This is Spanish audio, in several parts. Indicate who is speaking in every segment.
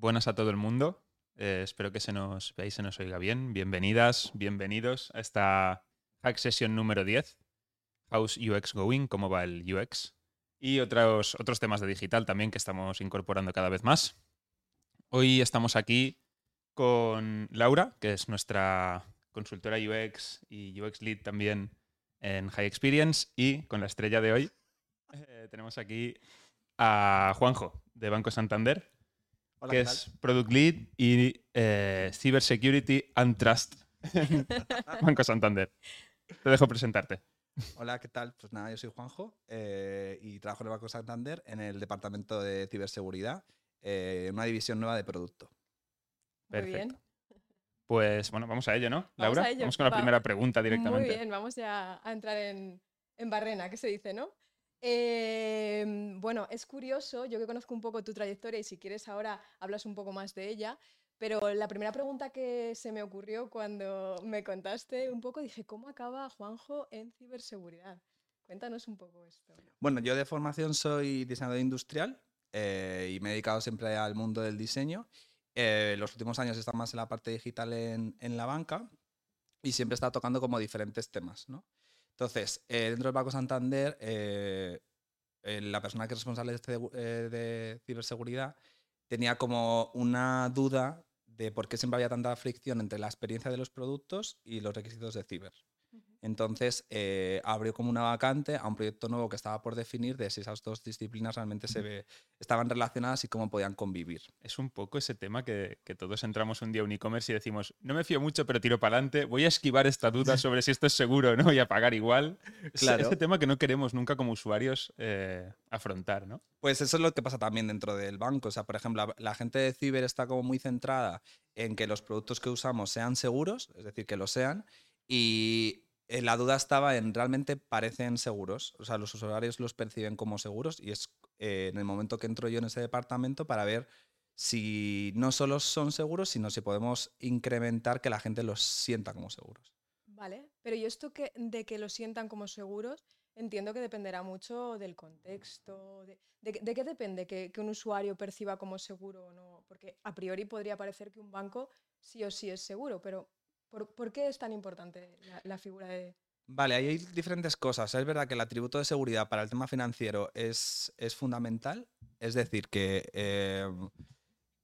Speaker 1: buenas a todo el mundo. Eh, espero que se nos veáis, se nos oiga bien. Bienvenidas, bienvenidos a esta Hack Session número 10. How's UX going? ¿Cómo va el UX? Y otros, otros temas de digital también que estamos incorporando cada vez más. Hoy estamos aquí con Laura, que es nuestra consultora UX y UX Lead también en High Experience. Y con la estrella de hoy eh, tenemos aquí a Juanjo, de Banco Santander que es Product Lead y eh, Cybersecurity and Trust Banco Santander. Te dejo presentarte.
Speaker 2: Hola, ¿qué tal? Pues nada, yo soy Juanjo eh, y trabajo en el Banco Santander en el departamento de ciberseguridad, eh, una división nueva de producto.
Speaker 1: Perfecto. Pues bueno, vamos a ello, ¿no? Laura, vamos con la primera pregunta directamente.
Speaker 3: Muy bien, vamos ya a entrar en, en barrena, ¿qué se dice, no? Em, bueno, es curioso, yo que conozco un poco tu trayectoria y si quieres ahora hablas un poco más de ella, pero la primera pregunta que se me ocurrió cuando me contaste un poco, dije, ¿cómo acaba Juanjo en ciberseguridad? Cuéntanos un poco esto.
Speaker 2: Bueno, yo de formación soy diseñador industrial eh, y me he dedicado siempre al mundo del diseño. Eh, los últimos años estado más en la parte digital en, en la banca y siempre estado tocando como diferentes temas, ¿no? Entonces, eh, dentro del Banco Santander, eh, la persona que es responsable este, eh, de, ciberseguridad tenía como una duda de por qué siempre había tanta fricción entre la experiencia de los productos y los requisitos de ciber. Entonces eh, abrió como una vacante a un proyecto nuevo que estaba por definir de si esas dos disciplinas realmente se ve, estaban relacionadas y cómo podían convivir.
Speaker 1: Es un poco ese tema que, todos entramos un día a un e-commerce y decimos, no me fío mucho, pero tiro para adelante, voy a esquivar esta duda sobre si esto es seguro ¿no? y a pagar igual. Claro. Ese tema que no queremos nunca como usuarios eh, afrontar, ¿no?
Speaker 2: Pues eso es lo que pasa también dentro del banco. O sea, por ejemplo, la gente de ciber está como muy centrada en que los productos que usamos sean seguros, es decir, que lo sean, y eh, la duda estaba en realmente parecen seguros, o sea, los usuarios los perciben como seguros y es eh, en el momento que entro yo en ese departamento para ver si no solo son seguros, sino si podemos incrementar que la gente los sienta como seguros.
Speaker 3: Vale, pero ¿y esto que, de que los sientan como seguros? Entiendo que dependerá mucho del contexto. ¿De, qué depende que, un usuario perciba como seguro o no? Porque a priori podría parecer que un banco sí o sí es seguro, pero ¿Por, qué es tan importante la, figura de...?
Speaker 2: Vale, hay diferentes cosas. Es verdad que el atributo de seguridad para el tema financiero es, es fundamental. Es decir, que, em,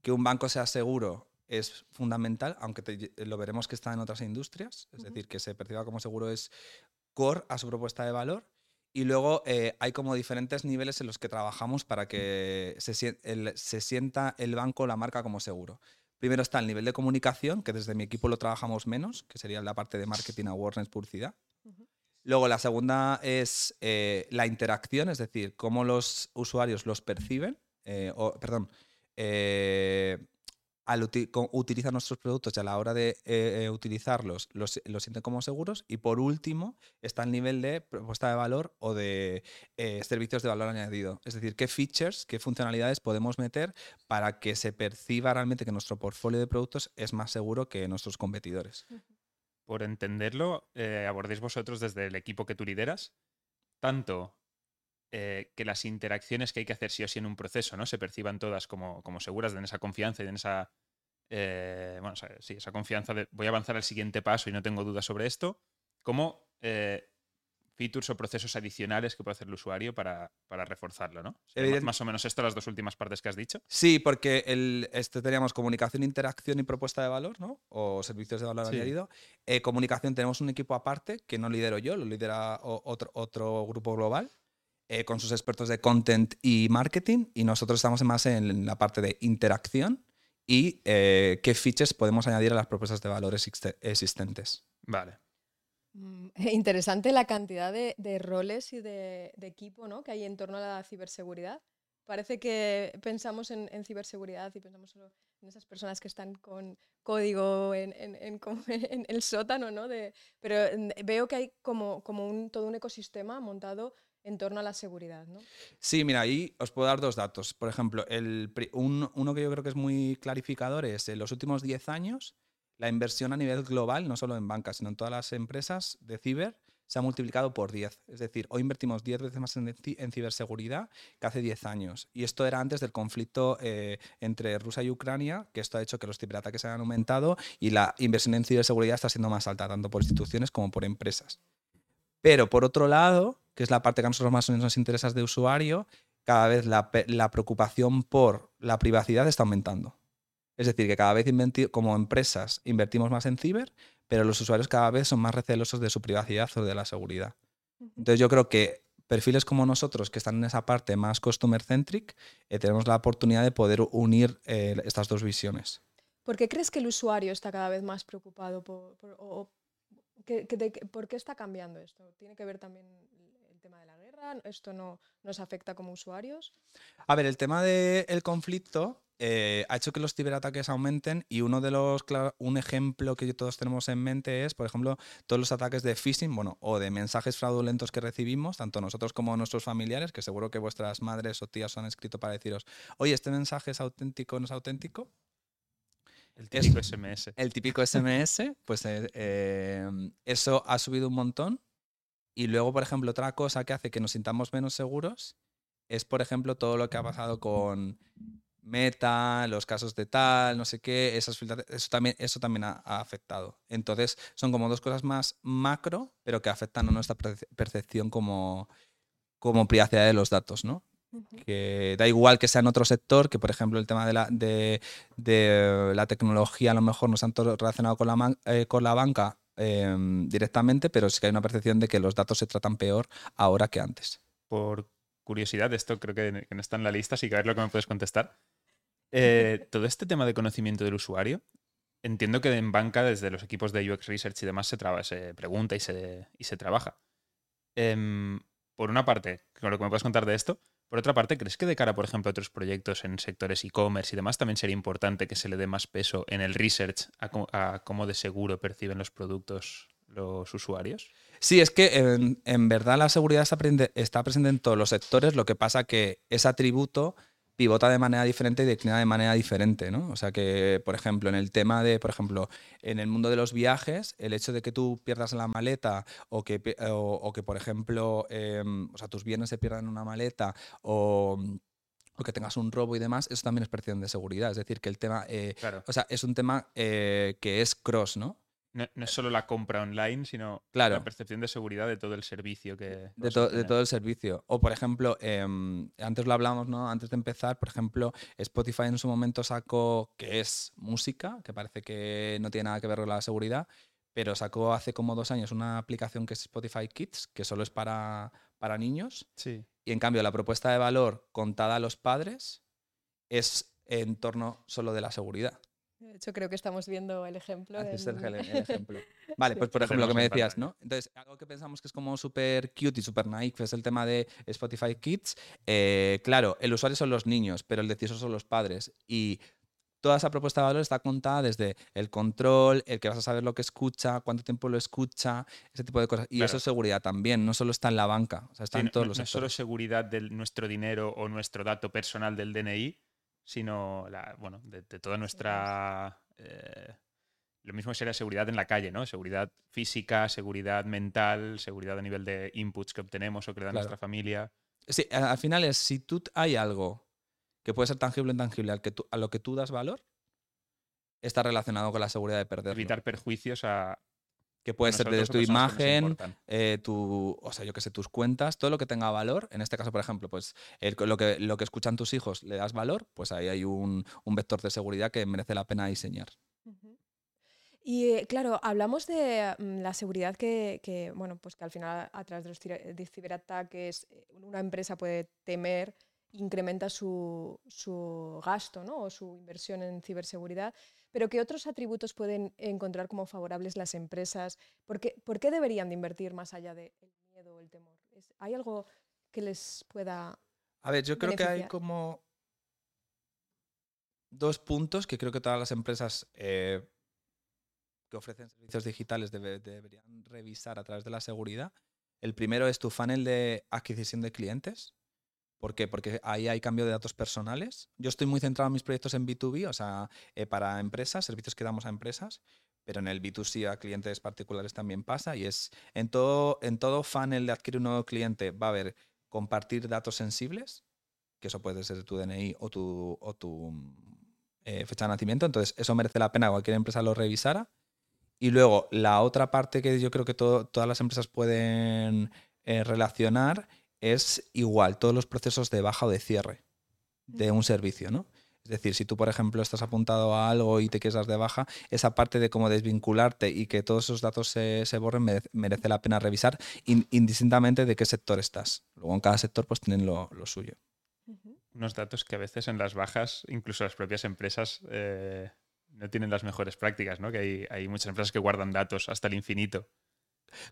Speaker 2: que un banco sea seguro es fundamental, aunque lo veremos que está en otras industrias. Es decir, que se perciba como seguro es core a su propuesta de valor. Y luego eh, hay como diferentes niveles en los que trabajamos para que se, se sienta el banco, la marca como seguro. Primero está el nivel de comunicación, que desde mi equipo lo trabajamos menos, que sería la parte de marketing, awareness, publicidad. Luego la segunda es eh, la interacción, es decir, cómo los usuarios los perciben, eh, perdón, eh, al utilizar nuestros productos y a la hora de eh, eh, utilizarlos los, sienten como seguros. Y por último está el nivel de propuesta de valor o de eh, servicios de valor añadido. Es decir, qué features, qué funcionalidades podemos meter para que se perciba realmente que nuestro portfolio de productos es más seguro que nuestros competidores.
Speaker 1: Por entenderlo, abordéis vosotros desde el equipo que tú lideras, tanto que las interacciones que hay que hacer sí o sí en un proceso, ¿no? Se perciban todas como, como seguras, en esa confianza y en esa. Eh, bueno, sí, esa confianza de voy a avanzar al siguiente paso y no tengo dudas sobre esto. Como eh, features o procesos adicionales que puede hacer el usuario para, reforzarlo, ¿no? más o menos esto las dos últimas partes que has dicho.
Speaker 2: Sí, porque el, este teníamos comunicación, interacción y propuesta de valor, ¿no? O servicios de valor añadido. Eh, comunicación tenemos un equipo aparte que no lidero yo, lo lidera otro, otro grupo global eh, con sus expertos de content y marketing y nosotros estamos más en la parte de interacción y eh, qué features podemos añadir a las propuestas de valores existentes.
Speaker 1: Vale.
Speaker 3: Mm, interesante la cantidad de, roles y de, equipo ¿no? que hay en torno a la ciberseguridad. Parece que pensamos en, ciberseguridad y pensamos solo en esas personas que están con código en, el sótano, ¿no? De, pero mm, veo que hay como, como un, todo un ecosistema montado en torno a la seguridad. ¿no?
Speaker 2: Sí, mira, ahí os puedo dar dos datos. Por ejemplo, el, uno que yo creo que es muy clarificador es en los últimos 10 años, la inversión a nivel global, no solo en bancas, sino en todas las empresas de ciber, se ha multiplicado por 10. Es decir, hoy invertimos 10 veces más en, ciberseguridad que hace 10 años. Y esto era antes del conflicto eh, entre Rusia y Ucrania, que esto ha hecho que los ciberataques hayan aumentado y la inversión en ciberseguridad está siendo más alta, tanto por instituciones como por empresas. Pero por otro lado, que es la parte que a nosotros más o nos interesa de usuario, cada vez la, la preocupación por la privacidad está aumentando. Es decir, que cada vez como empresas invertimos más en ciber, pero los usuarios cada vez son más recelosos de su privacidad o de la seguridad. Entonces yo creo que perfiles como nosotros, que están en esa parte más customer centric, eh, tenemos la oportunidad de poder unir eh, estas dos visiones.
Speaker 3: ¿Por qué crees que el usuario está cada vez más preocupado por, ¿Por qué está cambiando esto? ¿Tiene que ver también tema de la guerra? ¿Esto no nos afecta como usuarios?
Speaker 2: A ver, el tema del conflicto eh, ha hecho que los ciberataques aumenten y uno de los un ejemplo que todos tenemos en mente es, por ejemplo, todos los ataques de phishing, bueno, o de mensajes fraudulentos que recibimos, tanto nosotros como nuestros familiares, que seguro que vuestras madres o tías han escrito para deciros, oye, este mensaje es auténtico o no es auténtico.
Speaker 1: El típico SMS.
Speaker 2: El típico SMS, pues eh, eh, eso ha subido un montón. Y luego, por ejemplo, otra cosa que hace que nos sintamos menos seguros es, por ejemplo, todo lo que ha pasado con Meta, los casos de tal, no sé qué, esas eso también, eso también ha, afectado. Entonces, son como dos cosas más macro, pero que afectan a nuestra percepción como, como privacidad de los datos, ¿no? Que da igual que sea en otro sector, que por ejemplo el tema de la, de, la tecnología a lo mejor no se han relacionado con la, eh, con la banca em, directamente, pero sí que hay una percepción de que los datos se tratan peor ahora que antes.
Speaker 1: Por curiosidad, esto creo que, no está en la lista, así que a ver lo que me puedes contestar. Eh, todo este tema de conocimiento del usuario, entiendo que en banca, desde los equipos de UX Research y demás, se, se pregunta y se, y se trabaja. Em, por una parte, con lo que me puedes contar de esto, por otra parte, ¿crees que de cara, por ejemplo, a otros proyectos en sectores e-commerce y demás, también sería importante que se le dé más peso en el research a, cómo de seguro perciben los productos los usuarios?
Speaker 2: Sí, es que en, verdad la seguridad está, está presente en todos los sectores, lo que pasa que ese atributo pivota de manera diferente y declina de manera diferente, ¿no? O sea que, por ejemplo, en el tema de, por ejemplo, en el mundo de los viajes, el hecho de que tú pierdas la maleta o que, o, que por ejemplo, em, o sea, tus bienes se pierdan en una maleta o que tengas un robo y demás, eso también es percepción de seguridad. Es decir, que el tema, eh, o sea, es un tema eh, que es cross, ¿no?
Speaker 1: No, es solo la compra online, sino
Speaker 2: la
Speaker 1: percepción de seguridad de todo el servicio que.
Speaker 2: De, de todo el servicio. O, por ejemplo, em, antes lo hablamos, ¿no? Antes de empezar, por ejemplo, Spotify en su momento sacó que es música, que parece que no tiene nada que ver con la seguridad, pero sacó hace como dos años una aplicación que es Spotify Kids, que solo es para, para niños.
Speaker 1: Sí.
Speaker 2: Y en cambio, la propuesta de valor contada a los padres es en torno solo de la seguridad.
Speaker 3: De hecho, creo que estamos viendo el ejemplo.
Speaker 2: el, ejemplo. Vale, pues por ejemplo, lo que me decías, ¿no? Entonces, algo que pensamos que es como súper cute y súper naive es el tema de Spotify Kids. Eh, claro, el usuario son los niños, pero el decisor son los padres. Y toda esa propuesta de valor está contada desde el control, el que vas a saber lo que escucha, cuánto tiempo lo escucha, ese tipo de cosas. Y eso es seguridad también, no solo está en la banca, o sea, está en todos los
Speaker 1: No es solo seguridad de nuestro dinero o nuestro dato personal del DNI, sino la, bueno, de, toda nuestra... Eh, lo mismo sería seguridad en la calle, ¿no? Seguridad física, seguridad mental, seguridad a nivel de inputs que obtenemos o que le da nuestra familia.
Speaker 2: Sí, al final es, si tú hay algo que puede ser tangible o intangible al que a lo que tú das valor, está relacionado con la seguridad de perderlo.
Speaker 1: Evitar perjuicios a,
Speaker 2: que puede ser desde tu imagen, eh, tu, o sea, yo que sé, tus cuentas, todo lo que tenga valor. En este caso, por ejemplo, pues lo, que, lo que escuchan tus hijos le das valor, pues ahí hay un, vector de seguridad que merece la pena diseñar.
Speaker 3: Y eh, claro, hablamos de mm, la seguridad que, bueno, pues que al final a través de los ciberataques eh, una empresa puede temer incrementa su, su, gasto ¿no? o su inversión en ciberseguridad, pero ¿qué otros atributos pueden encontrar como favorables las empresas? ¿Por qué, por qué deberían de invertir más allá del miedo o el temor? ¿Hay algo que les pueda...
Speaker 2: A ver, yo creo que hay como dos puntos que creo que todas las empresas eh, que ofrecen servicios digitales deberían revisar a través de la seguridad. El primero es tu funnel de adquisición de clientes. ¿Por qué? Porque ahí hay cambio de datos personales. Yo estoy muy centrado en mis proyectos en B2B, o sea, eh, para empresas, servicios que damos a empresas, pero en el B2C a clientes particulares también pasa y es en todo, en todo funnel de adquirir un nuevo cliente va a haber compartir datos sensibles, que eso puede ser tu DNI o tu, o eh, fecha de nacimiento, entonces eso merece la pena que cualquier empresa lo revisara. Y luego la otra parte que yo creo que todas las empresas pueden eh, relacionar es igual todos los procesos de baja o de cierre de un servicio, ¿no? Es decir, si tú, por ejemplo, estás apuntado a algo y te quieres dar de baja, esa parte de cómo desvincularte y que todos esos datos se, borren merece, la pena revisar indistintamente de qué sector estás. Luego en cada sector pues tienen lo, suyo.
Speaker 1: Unos datos que a veces en las bajas, incluso las propias empresas, eh, no tienen las mejores prácticas, ¿no? Que hay, hay muchas empresas que guardan datos hasta el infinito.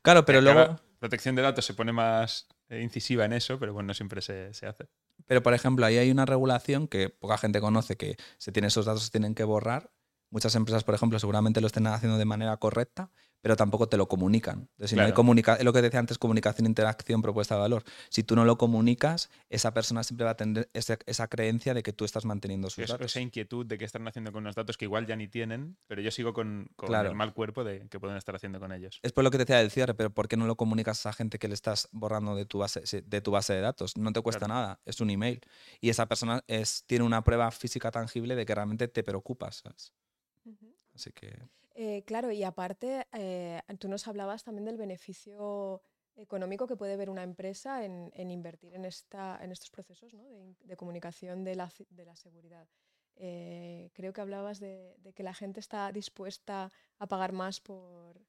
Speaker 2: Claro, pero luego...
Speaker 1: Protección de datos se pone más incisiva en eso, pero bueno, no siempre se, se hace.
Speaker 2: Pero, por ejemplo, ahí hay una regulación que poca gente conoce, que se tiene esos datos, se tienen que borrar. Muchas empresas, por ejemplo, seguramente lo estén haciendo de manera correcta, pero tampoco te lo comunican. si no hay comunica es lo que decía antes, comunicación, interacción, propuesta de valor. Si tú no lo comunicas, esa persona siempre va a tener esa, creencia de que tú estás manteniendo sus datos.
Speaker 1: Esa inquietud de que están haciendo con los datos que igual ya ni tienen, pero yo sigo con, el mal cuerpo de que pueden estar haciendo con ellos.
Speaker 2: Es por lo que te decía del cierre, pero ¿por qué no lo comunicas a esa gente que le estás borrando de tu base de, tu base de datos? No te cuesta nada, es un email. Y esa persona es, tiene una prueba física tangible de que realmente te preocupas. Así que...
Speaker 3: Eh, claro, y aparte, eh, tú nos hablabas también del beneficio económico que puede ver una empresa en, invertir en, esta, en estos procesos de, comunicación de la, seguridad. Eh, creo que hablabas de, que la gente está dispuesta a pagar más por,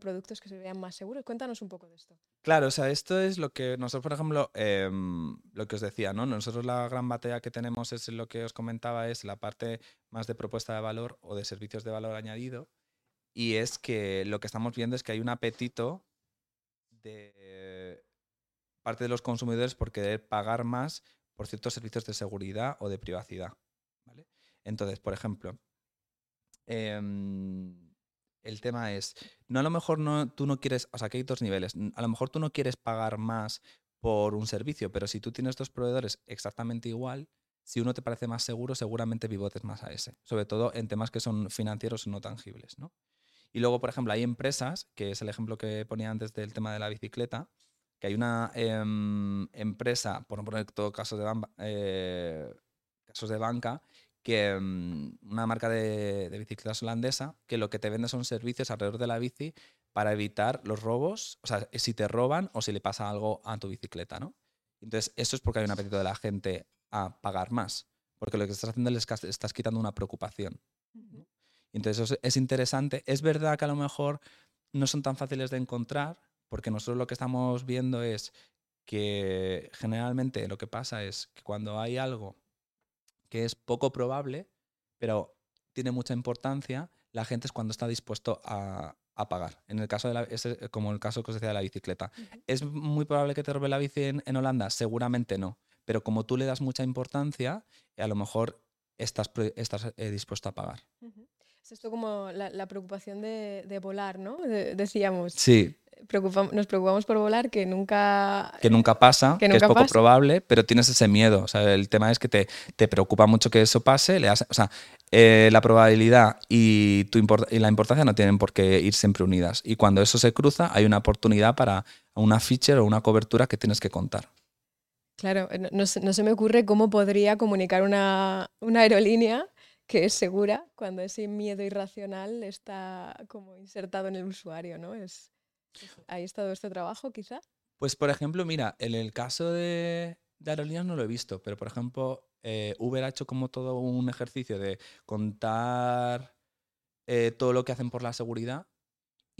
Speaker 3: productos que se vean más seguros. Cuéntanos un poco de esto.
Speaker 2: Claro, o sea, esto es lo que nosotros, por ejemplo, em, lo que os decía, ¿no? Nosotros la gran batalla que tenemos es lo que os comentaba, es la parte más de propuesta de valor o de servicios de valor añadido. Y es que lo que estamos viendo es que hay un apetito de parte de los consumidores por querer pagar más por ciertos servicios de seguridad o de privacidad. ¿vale? Entonces, por ejemplo, em, el tema es, no a lo mejor no, tú no quieres, o sea, que hay dos niveles, a lo mejor tú no quieres pagar más por un servicio, pero si tú tienes dos proveedores exactamente igual, si uno te parece más seguro, seguramente pivotes más a ese, sobre todo en temas que son financieros no tangibles, ¿no? Y luego, por ejemplo, hay empresas, que es el ejemplo que ponía antes del tema de la bicicleta, que hay una em, empresa, por no poner todo casos de, eh, casos de banca, que mm, una marca de, bicicletas holandesa que lo que te vende son servicios alrededor de la bici para evitar los robos, o sea, si te roban o si le pasa algo a tu bicicleta, ¿no? Entonces, eso es porque hay un apetito de la gente a pagar más, porque lo que estás haciendo es que estás quitando una preocupación. Entonces, eso es interesante. Es verdad que a lo mejor no son tan fáciles de encontrar, porque nosotros lo que estamos viendo es que generalmente lo que pasa es que cuando hay algo que es poco probable, pero tiene mucha importancia, la gente es cuando está dispuesto a, pagar. En el caso de la, es como el caso que os decía de la bicicleta. ¿Es muy probable que te robe la bici en, Holanda? Seguramente no. Pero como tú le das mucha importancia, a lo mejor estás, estás eh, dispuesto a pagar.
Speaker 3: Es esto como la, preocupación de, volar, ¿no? decíamos.
Speaker 2: Sí
Speaker 3: nos preocupamos por volar, que nunca...
Speaker 2: Que nunca pasa, que, es poco probable, pero tienes ese miedo. O sea, el tema es que te, te preocupa mucho que eso pase. Le o sea, eh, la probabilidad y, tu y la importancia no tienen por qué ir siempre unidas. Y cuando eso se cruza, hay una oportunidad para una feature o una cobertura que tienes que contar.
Speaker 3: Claro, no, se me ocurre cómo podría comunicar una, una aerolínea que es segura cuando ese miedo irracional está como insertado en el usuario, ¿no? Es, ¿Ahí está todo este trabajo, quizá?
Speaker 2: Pues, por ejemplo, mira, en el caso de, aerolíneas no lo he visto, pero, por ejemplo, eh, Uber ha hecho como todo un ejercicio de contar eh, todo lo que hacen por la seguridad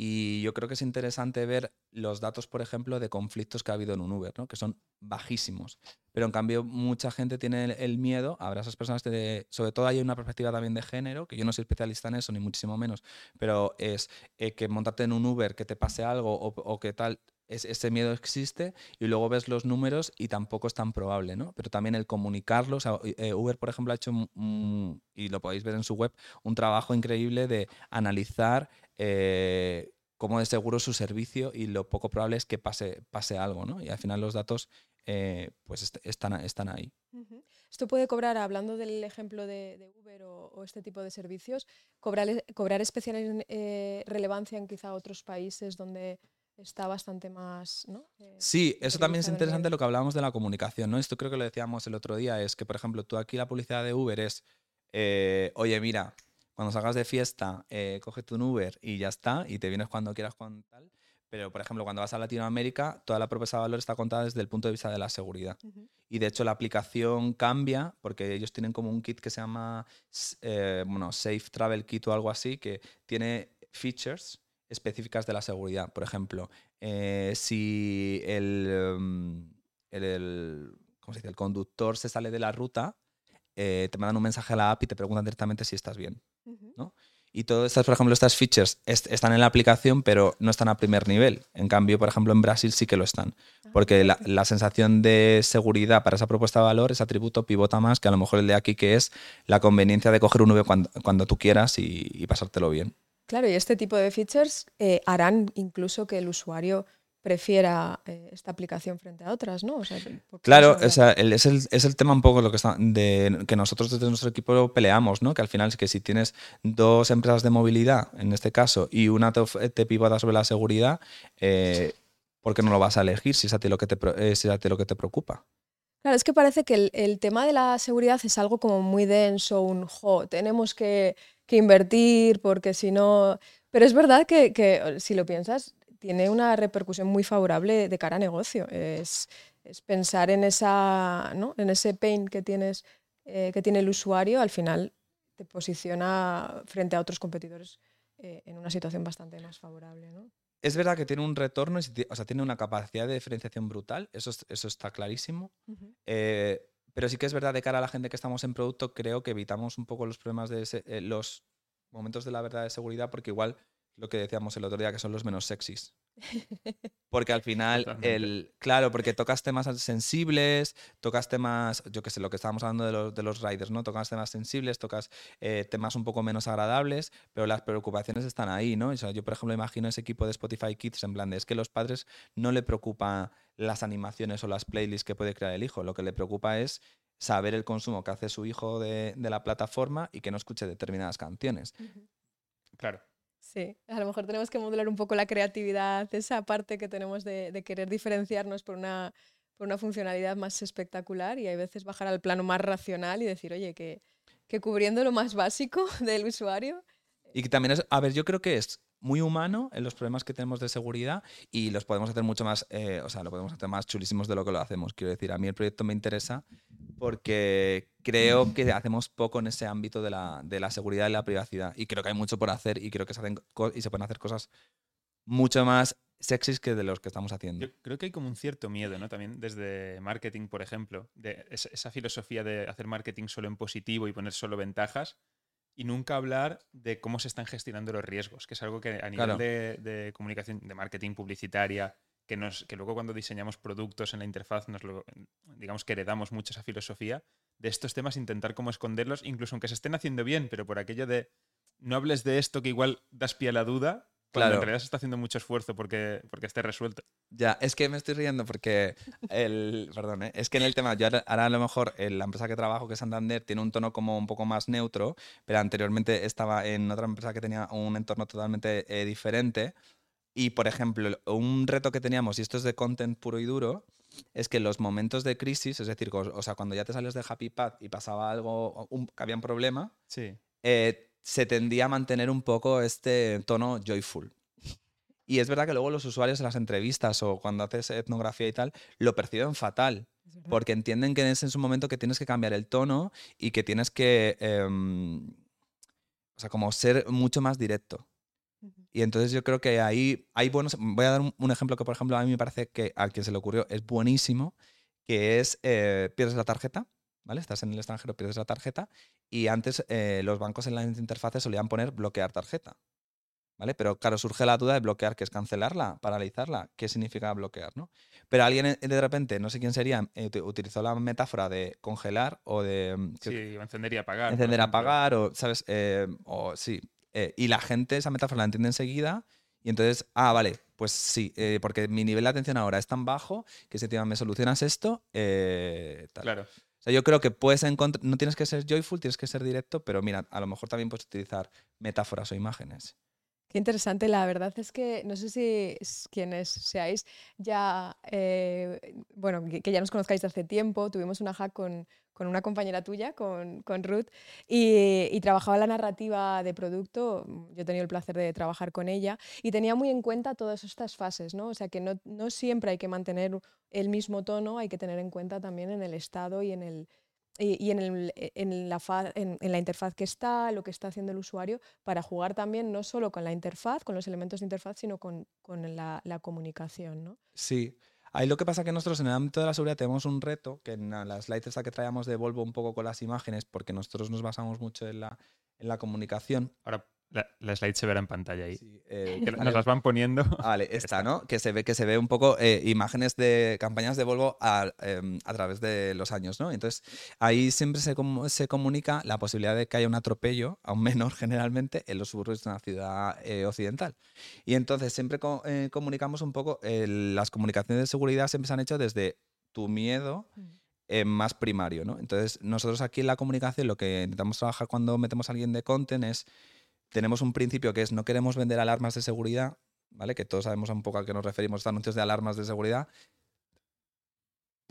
Speaker 2: y yo creo que es interesante ver los datos, por ejemplo, de conflictos que ha habido en un Uber, ¿no? que son bajísimos. Pero en cambio, mucha gente tiene el, miedo, habrá esas personas, de, sobre todo hay una perspectiva también de género, que yo no soy especialista en eso, ni muchísimo menos, pero es eh, que montarte en un Uber, que te pase algo o, que tal, ese miedo existe y luego ves los números y tampoco es tan probable, ¿no? Pero también el comunicarlos, eh, Uber, por ejemplo, ha hecho, y lo podéis ver en su web, un trabajo increíble de analizar eh, cómo de seguro su servicio y lo poco probable es que pase, pase algo, ¿no? Y al final los datos eh, pues están, están ahí.
Speaker 3: Esto puede cobrar, hablando del ejemplo de, de Uber o, o este tipo de servicios, cobrar, cobrar especial eh, relevancia en quizá otros países donde está bastante más. ¿no? Eh,
Speaker 2: Sí, eso también es interesante lo que hablábamos de la comunicación, ¿no? Esto creo que lo decíamos el otro día, es que, por ejemplo, tú aquí la publicidad de Uber es, eh, oye, mira, cuando salgas de fiesta, eh, coge tu Uber y ya está, y te vienes cuando quieras con tal. Pero, por ejemplo, cuando vas a Latinoamérica, toda la propuesta de valor está contada desde el punto de vista de la seguridad. Y de hecho la aplicación cambia porque ellos tienen como un kit que se llama eh, bueno, Safe Travel Kit o algo así, que tiene features específicas de la seguridad. Por ejemplo, eh, si el, em, el, el- ¿cómo se dice? el conductor se sale de la ruta, eh, te mandan un mensaje a la app y te preguntan directamente si estás bien. Y todas estas, por ejemplo, estas features est- están en la aplicación, pero no están a primer nivel. En cambio, por ejemplo, en Brasil sí que lo están.
Speaker 3: Ah,
Speaker 2: Porque la, sensación de seguridad para esa propuesta de valor, ese atributo pivota más que a lo mejor el de aquí, que es la conveniencia de coger un V cuando, cuando tú quieras y, y pasártelo bien.
Speaker 3: Claro, y este tipo de features eh, harán incluso que el usuario prefiera eh, esta aplicación frente a otras, ¿no? O sea, porque
Speaker 2: Claro, o sea, el- es, el, es el tema un poco lo que, está, de, que nosotros desde nuestro equipo peleamos, ¿no? Que al final es que si tienes dos empresas de movilidad, en este caso, y una te, pivota sobre la seguridad, eh, ¿por qué no lo vas a elegir si es a ti lo que te, eh, si es a ti lo que te preocupa?
Speaker 3: Claro, es que parece que el, el tema de la seguridad es algo como muy denso, un jo, tenemos que, que invertir porque si no... Pero es verdad que, que, si lo piensas, tiene una repercusión muy favorable de cara a negocio. Es, es pensar en, esa, ¿no? en ese pain que, tienes, eh, que tiene el usuario, al final te posiciona frente a otros competidores eh, en una situación bastante más favorable. ¿no?
Speaker 2: Es verdad que tiene un retorno, o sea, tiene una capacidad de diferenciación brutal, eso, es- eso está clarísimo.
Speaker 3: Ujú.
Speaker 2: Eh, pero sí que es verdad de cara a la gente que estamos en producto, creo que evitamos un poco los problemas de ese- eh, los momentos de la verdad de seguridad, porque igual lo que decíamos el otro día, que son los menos sexys. Porque al final,
Speaker 1: Totalmente.
Speaker 2: el, claro, porque tocas temas sensibles, tocas temas, yo qué sé, lo que estábamos hablando de los, de los riders, ¿no? Tocas temas sensibles, tocas eh, temas un poco menos agradables, pero las preocupaciones están ahí, ¿no? O sea, yo, por ejemplo, imagino ese equipo de Spotify Kids en plan de, es que los padres no le preocupa las animaciones o las playlists que puede crear el hijo, lo que le preocupa es saber el consumo que hace su hijo de, de la plataforma y que no escuche determinadas canciones.
Speaker 1: Claro.
Speaker 3: Sí, a lo mejor tenemos que modular un poco la creatividad, esa parte que tenemos de, querer diferenciarnos por una, por una funcionalidad más espectacular y hay veces bajar al plano más racional y decir, oye, que, que cubriendo lo más básico del usuario.
Speaker 2: Y que también es, a ver, yo creo que es muy humano en los problemas que tenemos de seguridad y los podemos hacer mucho más, eh, o sea, lo podemos hacer más chulísimos de lo que lo hacemos. Quiero decir, a mí el proyecto me interesa porque creo que hacemos poco en ese ámbito de la, de la seguridad y la privacidad. Y creo que hay mucho por hacer y creo que se hacen y se pueden hacer cosas mucho más sexys que de los que estamos haciendo.
Speaker 1: Creo que hay como un cierto miedo, ¿no? También desde marketing, por ejemplo, de es- esa filosofía de hacer marketing solo en positivo y poner solo ventajas y nunca hablar de cómo se están gestionando los riesgos, que es algo que a nivel
Speaker 2: Claro.
Speaker 1: de, de comunicación, de marketing publicitaria, que, nos, que luego cuando diseñamos productos en la interfaz, nos lo, digamos que heredamos mucho esa filosofía, de estos temas intentar como esconderlos, incluso aunque se estén haciendo bien, pero por aquello de no hables de esto que igual das pie a la duda, cuando
Speaker 2: Claro.
Speaker 1: en realidad se está haciendo mucho esfuerzo porque, porque esté resuelto.
Speaker 2: Ya, es que me estoy riendo porque el, perdón, ¿eh? es que en el tema, yo ahora, ahora a lo mejor en la empresa que trabajo, que es Santander, tiene un tono como un poco más neutro, pero anteriormente estaba en otra empresa que tenía un entorno totalmente eh, diferente. Y, por ejemplo, un reto que teníamos, y esto es de content puro y duro, es que los momentos de crisis, es decir, o sea, cuando ya te sales de Happy Path y pasaba algo, un- que había un problema,
Speaker 1: Sí.
Speaker 2: eh, se tendía a mantener un poco este tono joyful. Y es verdad que luego los usuarios en las entrevistas o cuando haces etnografía y tal, lo perciben fatal, porque entienden que es en su momento que tienes que cambiar el tono y que tienes que, em, o sea, como ser mucho más directo. Y entonces yo creo que ahí hay buenos. Voy a dar un, un ejemplo que, por ejemplo, a mí me parece que a quien se le ocurrió es buenísimo, que es eh, pierdes la tarjeta, ¿vale? Estás en el extranjero, pierdes la tarjeta, y antes eh, los bancos en las interfaces solían poner bloquear tarjeta, ¿vale? Pero claro, surge la duda de bloquear, que es cancelarla, paralizarla. ¿Qué significa bloquear, no? Pero alguien eh, de repente, no sé quién sería, eh, ut- utilizó la metáfora de congelar o de mm, que-
Speaker 1: Sí, encender y apagar.
Speaker 2: encender, apagar, o, ¿sabes? Eh, o sí. Y la gente esa metáfora la entiende enseguida y entonces, ah, vale, pues sí, eh, porque mi nivel de atención ahora es tan bajo que si encima me solucionas esto, eh, tal.
Speaker 1: Claro.
Speaker 2: O sea, yo creo que puedes encontrar, no tienes que ser joyful, tienes que ser directo, pero mira, a lo mejor también puedes utilizar metáforas o imágenes.
Speaker 3: Qué interesante, la verdad es que no sé si quienes seáis ya, eh, bueno, que, que ya nos conozcáis de hace tiempo, tuvimos una hack con, con una compañera tuya, con, con Ruth, y, y trabajaba la narrativa de producto, mm, yo he tenido el placer de trabajar con ella, y tenía muy en cuenta todas estas fases, ¿no? O sea, que no, no siempre hay que mantener el mismo tono, hay que tener en cuenta también en el estado y en el, y, en, el- e- en la fa- en- en la interfaz que está, lo que está haciendo el usuario, para jugar también no solo con la interfaz, con los elementos de interfaz, sino con, con la, la comunicación, ¿no?
Speaker 2: Sí. Ahí lo que pasa que nosotros en el ámbito de la seguridad tenemos un reto, que en la- las slides esta que traíamos de Volvo un poco con las imágenes, porque nosotros nos basamos mucho en la, en la comunicación.
Speaker 1: Ahora la, la slide se verá en pantalla ahí.
Speaker 2: Sí, eh,
Speaker 1: Que
Speaker 2: vale.
Speaker 1: nos las van poniendo.
Speaker 2: Vale, esta, ¿no? Que se ve que se ve un poco eh, imágenes de campañas de Volvo a, em, a través de los años, ¿no? Entonces, ahí siempre se, comu- se comunica la posibilidad de que haya un atropello a un menor generalmente en los suburbios de una ciudad eh, occidental. Y entonces siempre co- eh, comunicamos un poco, eh, las comunicaciones de seguridad siempre se han hecho desde tu miedo eh, más primario, ¿no? Entonces, nosotros aquí en la comunicación lo que intentamos trabajar cuando metemos a alguien de content es, tenemos un principio que es no queremos vender alarmas de seguridad, ¿vale? Que todos sabemos un poco a qué nos referimos, anuncios de alarmas de seguridad.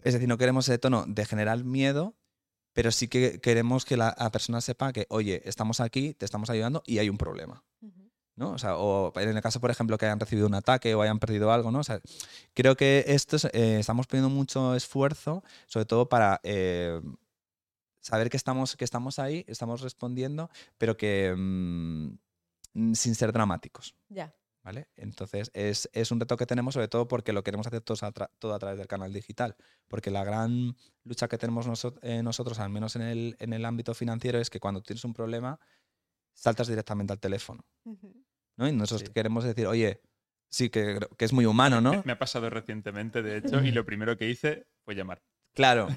Speaker 2: Es decir, no queremos ese tono de generar miedo, pero sí que queremos que la, la persona sepa que, oye, estamos aquí, te estamos ayudando y hay un problema. ¿no? O sea, o en el caso, por ejemplo, que hayan recibido un ataque o hayan perdido algo, ¿no? O sea, creo que esto es, eh, estamos poniendo mucho esfuerzo, sobre todo para eh, saber que estamos, que estamos ahí, estamos respondiendo, pero que mm, sin ser dramáticos.
Speaker 3: Ya.
Speaker 2: ¿Vale? Entonces es, es un reto que tenemos, sobre todo porque lo queremos hacer todos a todo a través del canal digital. Porque la gran lucha que tenemos noso- eh, nosotros, al menos en el, en el ámbito financiero, es que cuando tienes un problema, saltas directamente al teléfono. ¿no? Y nosotros
Speaker 1: Sí.
Speaker 2: queremos decir, oye, sí, que, que es muy humano, ¿no?
Speaker 1: Me ha pasado recientemente, de hecho, y lo primero que hice fue llamar.
Speaker 2: Claro.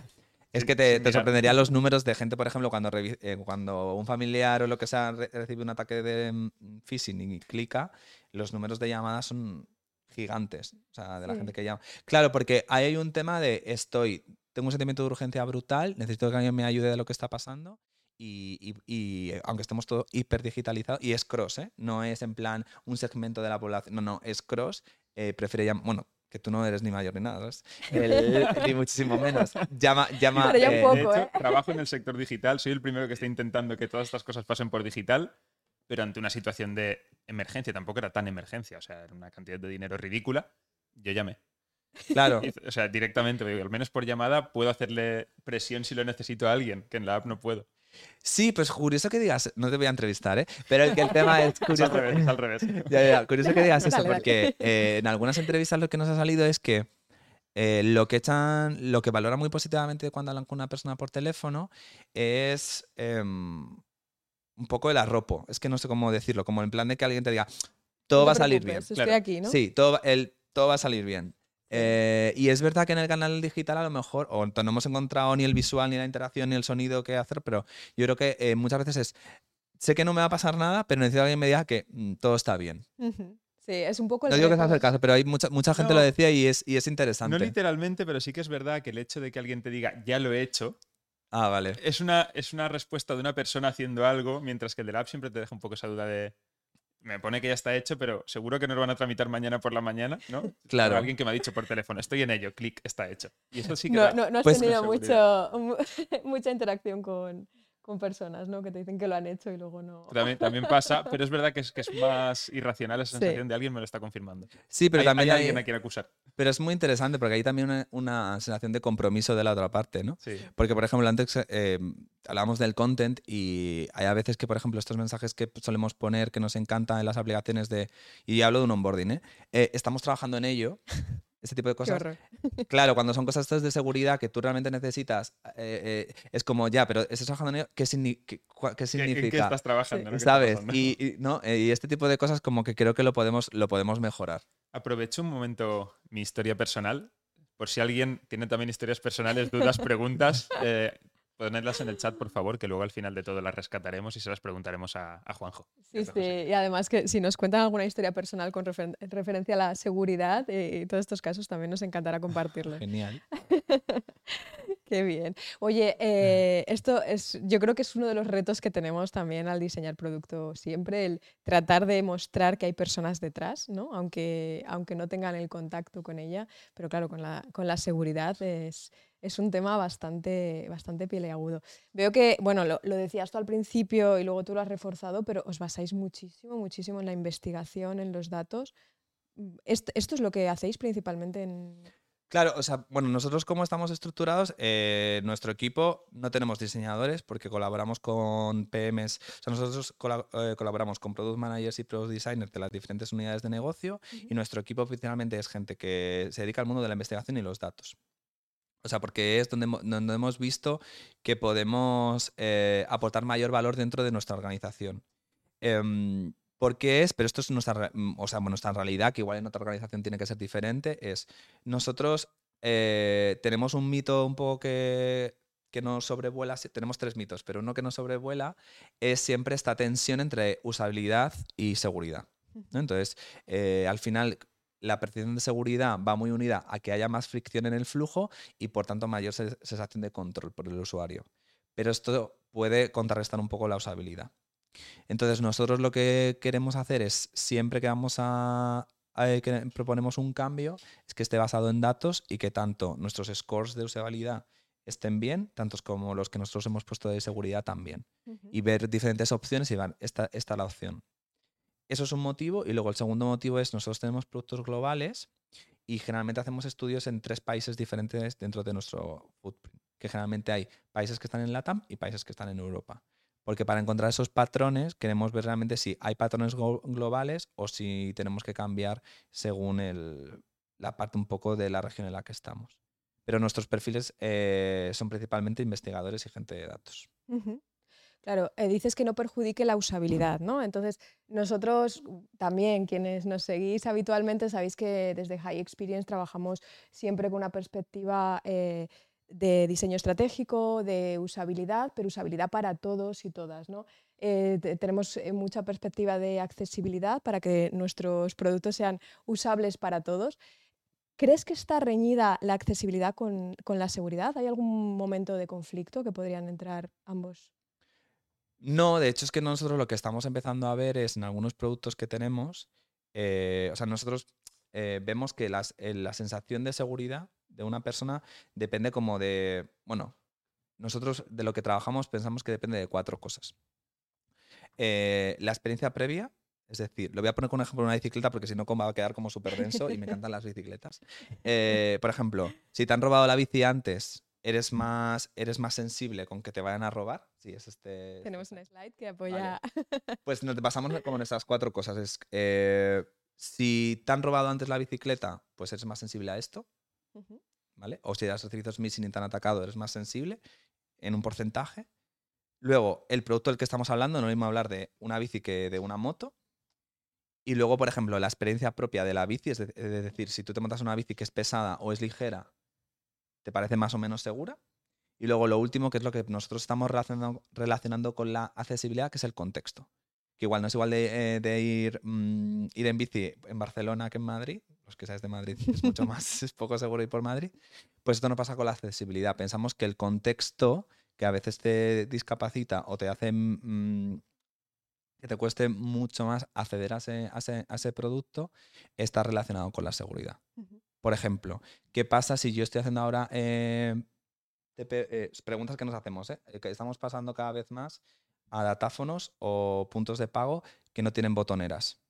Speaker 2: Es que te, sorprenderían los números de gente, por ejemplo, cuando, eh, cuando un familiar o lo que sea re- recibe un ataque de mm, phishing y clica, los números de llamadas son gigantes. O sea, de la
Speaker 3: Sí.
Speaker 2: gente que llama. Claro, porque ahí hay un tema de estoy, tengo un sentimiento de urgencia brutal, necesito que alguien me ayude de lo que está pasando. Y, y- y, eh, aunque estemos todo hiper digitalizado, y es cross, ¿eh? no es en plan un segmento de la población, no, no, es cross, eh, prefiere llamar, bueno, que tú no eres ni mayor ni nada, ¿sabes? El- ni muchísimo menos. Llama, llama,
Speaker 3: Pero ya un
Speaker 2: eh,
Speaker 3: poco.
Speaker 1: De hecho,
Speaker 3: ¿eh?
Speaker 1: trabajo en el sector digital, soy el primero que está intentando que todas estas cosas pasen por digital, pero ante una situación de emergencia, tampoco era tan emergencia, o sea, era una cantidad de dinero ridícula, yo llamé.
Speaker 2: claro.
Speaker 1: O sea, directamente, digo, al menos por llamada puedo hacerle presión si lo necesito a alguien, que en la app no puedo.
Speaker 2: Sí, pues curioso que digas, no te voy a entrevistar, ¿eh? Pero el que el tema es
Speaker 1: Es al
Speaker 2: curioso.
Speaker 1: revés, es al revés.
Speaker 2: Ya, ya, ya, curioso que digas eso,
Speaker 3: Dale, dale.
Speaker 2: porque eh, en algunas entrevistas lo que nos ha salido es que eh, lo que echan, lo que valoran muy positivamente cuando hablan con una persona por teléfono es em, un poco el arropo. Es que no sé cómo decirlo, como en plan de que alguien te diga, todo
Speaker 3: No
Speaker 2: va a salir bien.
Speaker 1: Claro.
Speaker 3: Estoy aquí, ¿no?
Speaker 2: Sí, todo, el, todo va a salir bien. Eh, y es verdad que en el canal digital a lo mejor o no hemos encontrado ni el visual, ni la interacción, ni el sonido que hacer, pero yo creo que eh, muchas veces es, sé que no me va a pasar nada, pero necesito que alguien me diga que mm, todo está bien.
Speaker 3: Sí, es un poco el
Speaker 2: No digo que sea el caso, pero hay mucha, mucha gente
Speaker 1: No.
Speaker 2: lo decía y es, y es
Speaker 1: No
Speaker 2: interesante.
Speaker 1: literalmente, pero sí que es verdad que el hecho de que alguien te diga ya lo he hecho
Speaker 2: ah, vale.
Speaker 1: es una, es una respuesta de una persona haciendo algo, mientras que el del app siempre te deja un poco esa duda de. Me pone que ya está hecho, pero seguro que nos lo van a tramitar mañana por la mañana, ¿no?
Speaker 2: Claro.
Speaker 1: Alguien que me ha dicho por teléfono, estoy en ello, clic, está hecho. Y eso sí que
Speaker 3: No,
Speaker 1: da-
Speaker 3: no, no has
Speaker 2: Pues-
Speaker 3: tenido mucho, mu- mucha interacción con, con personas, ¿no? Que te dicen que lo han hecho y luego no.
Speaker 1: También, también pasa, pero es verdad que es, que es más irracional esa
Speaker 3: Sí.
Speaker 1: sensación de alguien me lo está confirmando.
Speaker 2: Sí, pero
Speaker 1: hay,
Speaker 2: también
Speaker 1: hay
Speaker 2: hay-
Speaker 1: alguien a quien acusar.
Speaker 2: pero es muy interesante porque hay también una, una sensación de compromiso de la otra parte, ¿no?
Speaker 1: Sí.
Speaker 2: Porque, por ejemplo, antes eh, hablábamos del content y hay a veces que, por ejemplo, estos mensajes que solemos poner que nos encantan en las aplicaciones de. Y hablo de un onboarding, ¿eh? Eh, estamos trabajando en ello. Este tipo de cosas. Claro, cuando son cosas estas de seguridad que tú realmente necesitas, eh, eh, es como, ya, pero estás trabajando en ello, ¿qué, signi- qué- qué
Speaker 1: ¿Qué- ¿En
Speaker 2: significa?
Speaker 1: qué estás trabajando? no? ¿Qué está
Speaker 2: ¿Sabes? Y, y, ¿no? Y este tipo de cosas como que creo que lo podemos, lo podemos mejorar.
Speaker 1: Aprovecho un momento mi historia personal. Por si alguien tiene también historias personales, dudas, preguntas, eh, ponedlas en el chat, por favor, que luego al final de todo las rescataremos y se las preguntaremos a, a Juanjo.
Speaker 3: Sí, sí. Y además que si nos cuentan alguna historia personal con referen- referencia a la seguridad eh, y todos estos casos, también nos encantará compartirlo.
Speaker 2: Genial.
Speaker 3: Qué Qué bien. Oye, eh, esto es, yo creo que es uno de los retos que tenemos también al diseñar producto siempre, el tratar de mostrar que hay personas detrás, ¿no? Aunque, aunque no tengan el contacto con ella, pero claro, con la, con la seguridad es, es un tema bastante, bastante peleagudo. Veo que, bueno, lo, lo, decías tú al principio y luego tú lo has reforzado, pero os basáis muchísimo, muchísimo en la investigación, en los datos. ¿Esto, esto es lo que hacéis principalmente en,
Speaker 2: Claro, o sea, bueno, nosotros como estamos estructurados, eh, nuestro equipo no tenemos diseñadores porque colaboramos con PMs, o sea, nosotros eh, colaboramos con product managers y product designers de las diferentes unidades de negocio y nuestro equipo oficialmente es gente que se dedica al mundo de la investigación y los datos. O sea, porque es donde, donde hemos visto que podemos eh, aportar mayor valor dentro de nuestra organización. Em, ¿Por qué es? Pero esto es nuestra, mm, o sea, nuestra realidad, que igual en otra organización tiene que ser diferente, es nosotros eh, tenemos un mito un poco que, que nos sobrevuela, tenemos tres mitos, pero uno que nos sobrevuela es siempre esta tensión entre usabilidad y seguridad. Entonces, eh, al final, la percepción de seguridad va muy unida a que haya más fricción en el flujo y por tanto mayor sensación de control por el usuario. Pero esto puede contrarrestar un poco la usabilidad. Entonces nosotros lo que queremos hacer es, siempre que vamos a, que proponemos un cambio, es que esté basado en datos y que tanto nuestros scores de usabilidad estén bien, tantos como los que nosotros hemos puesto de seguridad también. Y ver diferentes opciones y van, esta, esta es la opción. Eso es un motivo. Y luego el segundo motivo es, nosotros tenemos productos globales y generalmente hacemos estudios en tres países diferentes dentro de nuestro footprint. Que generalmente hay países que están en LATAM y países que están en Europa. Porque para encontrar esos patrones queremos ver realmente si hay patrones globales o si tenemos que cambiar según el, la parte un poco de la región en la que estamos. Pero nuestros perfiles eh, son principalmente investigadores y gente de datos.
Speaker 3: Claro, eh, dices que no perjudique la usabilidad, ¿no? Entonces, nosotros también, quienes nos seguís habitualmente, sabéis que desde High Experience trabajamos siempre con una perspectiva eh, de diseño estratégico, de usabilidad, pero usabilidad para todos y todas. ¿no? Eh, tenemos eh, mucha perspectiva de accesibilidad para que nuestros productos sean usables para todos. ¿Crees que está reñida la accesibilidad con, con, la seguridad? ¿Hay algún momento de conflicto que podrían entrar ambos?
Speaker 2: No, de hecho es que nosotros lo que estamos empezando a ver es en algunos productos que tenemos, eh, o sea, nosotros vemos que las, la sensación de seguridad de una persona depende como de, bueno, nosotros de lo que trabajamos pensamos que depende de cuatro cosas. Eh, la experiencia previa, es decir, lo voy a poner con un ejemplo de una bicicleta porque si no va a quedar como súper denso y me encantan las bicicletas. Eh, por ejemplo, si te han robado la bici antes, eres más, eres más sensible con que te vayan a robar. Sí, es este.
Speaker 3: Tenemos un slide que apoya.
Speaker 2: Pues nos basamos como en esas cuatro cosas. Es, eh, si te han robado antes la bicicleta, pues eres más sensible a esto. ¿Vale? O si has recibido missing y te han atacado, eres más sensible en un porcentaje. Luego, el producto del que estamos hablando, no mismo hablar de una bici que de una moto. Y luego, por ejemplo, la experiencia propia de la bici, es, decir, si tú te montas una bici que es pesada o es ligera, ¿te parece más o menos segura? Y luego lo último, que es lo que nosotros estamos relacionando, con la accesibilidad, que es el contexto. Que igual no es igual de, eh, ir, mm, ir en bici en Barcelona que en Madrid, que sabes de Madrid es mucho más, es poco seguro ir por Madrid, pues esto no pasa con la accesibilidad. Pensamos que el contexto que a veces te discapacita o te hace mm, que te cueste mucho más acceder a ese, a ese, producto está relacionado con la seguridad. Por ejemplo, ¿qué pasa si yo estoy haciendo ahora eh, eh, preguntas que nos hacemos? Eh? Estamos pasando cada vez más a datáfonos o puntos de pago que no tienen botoneras.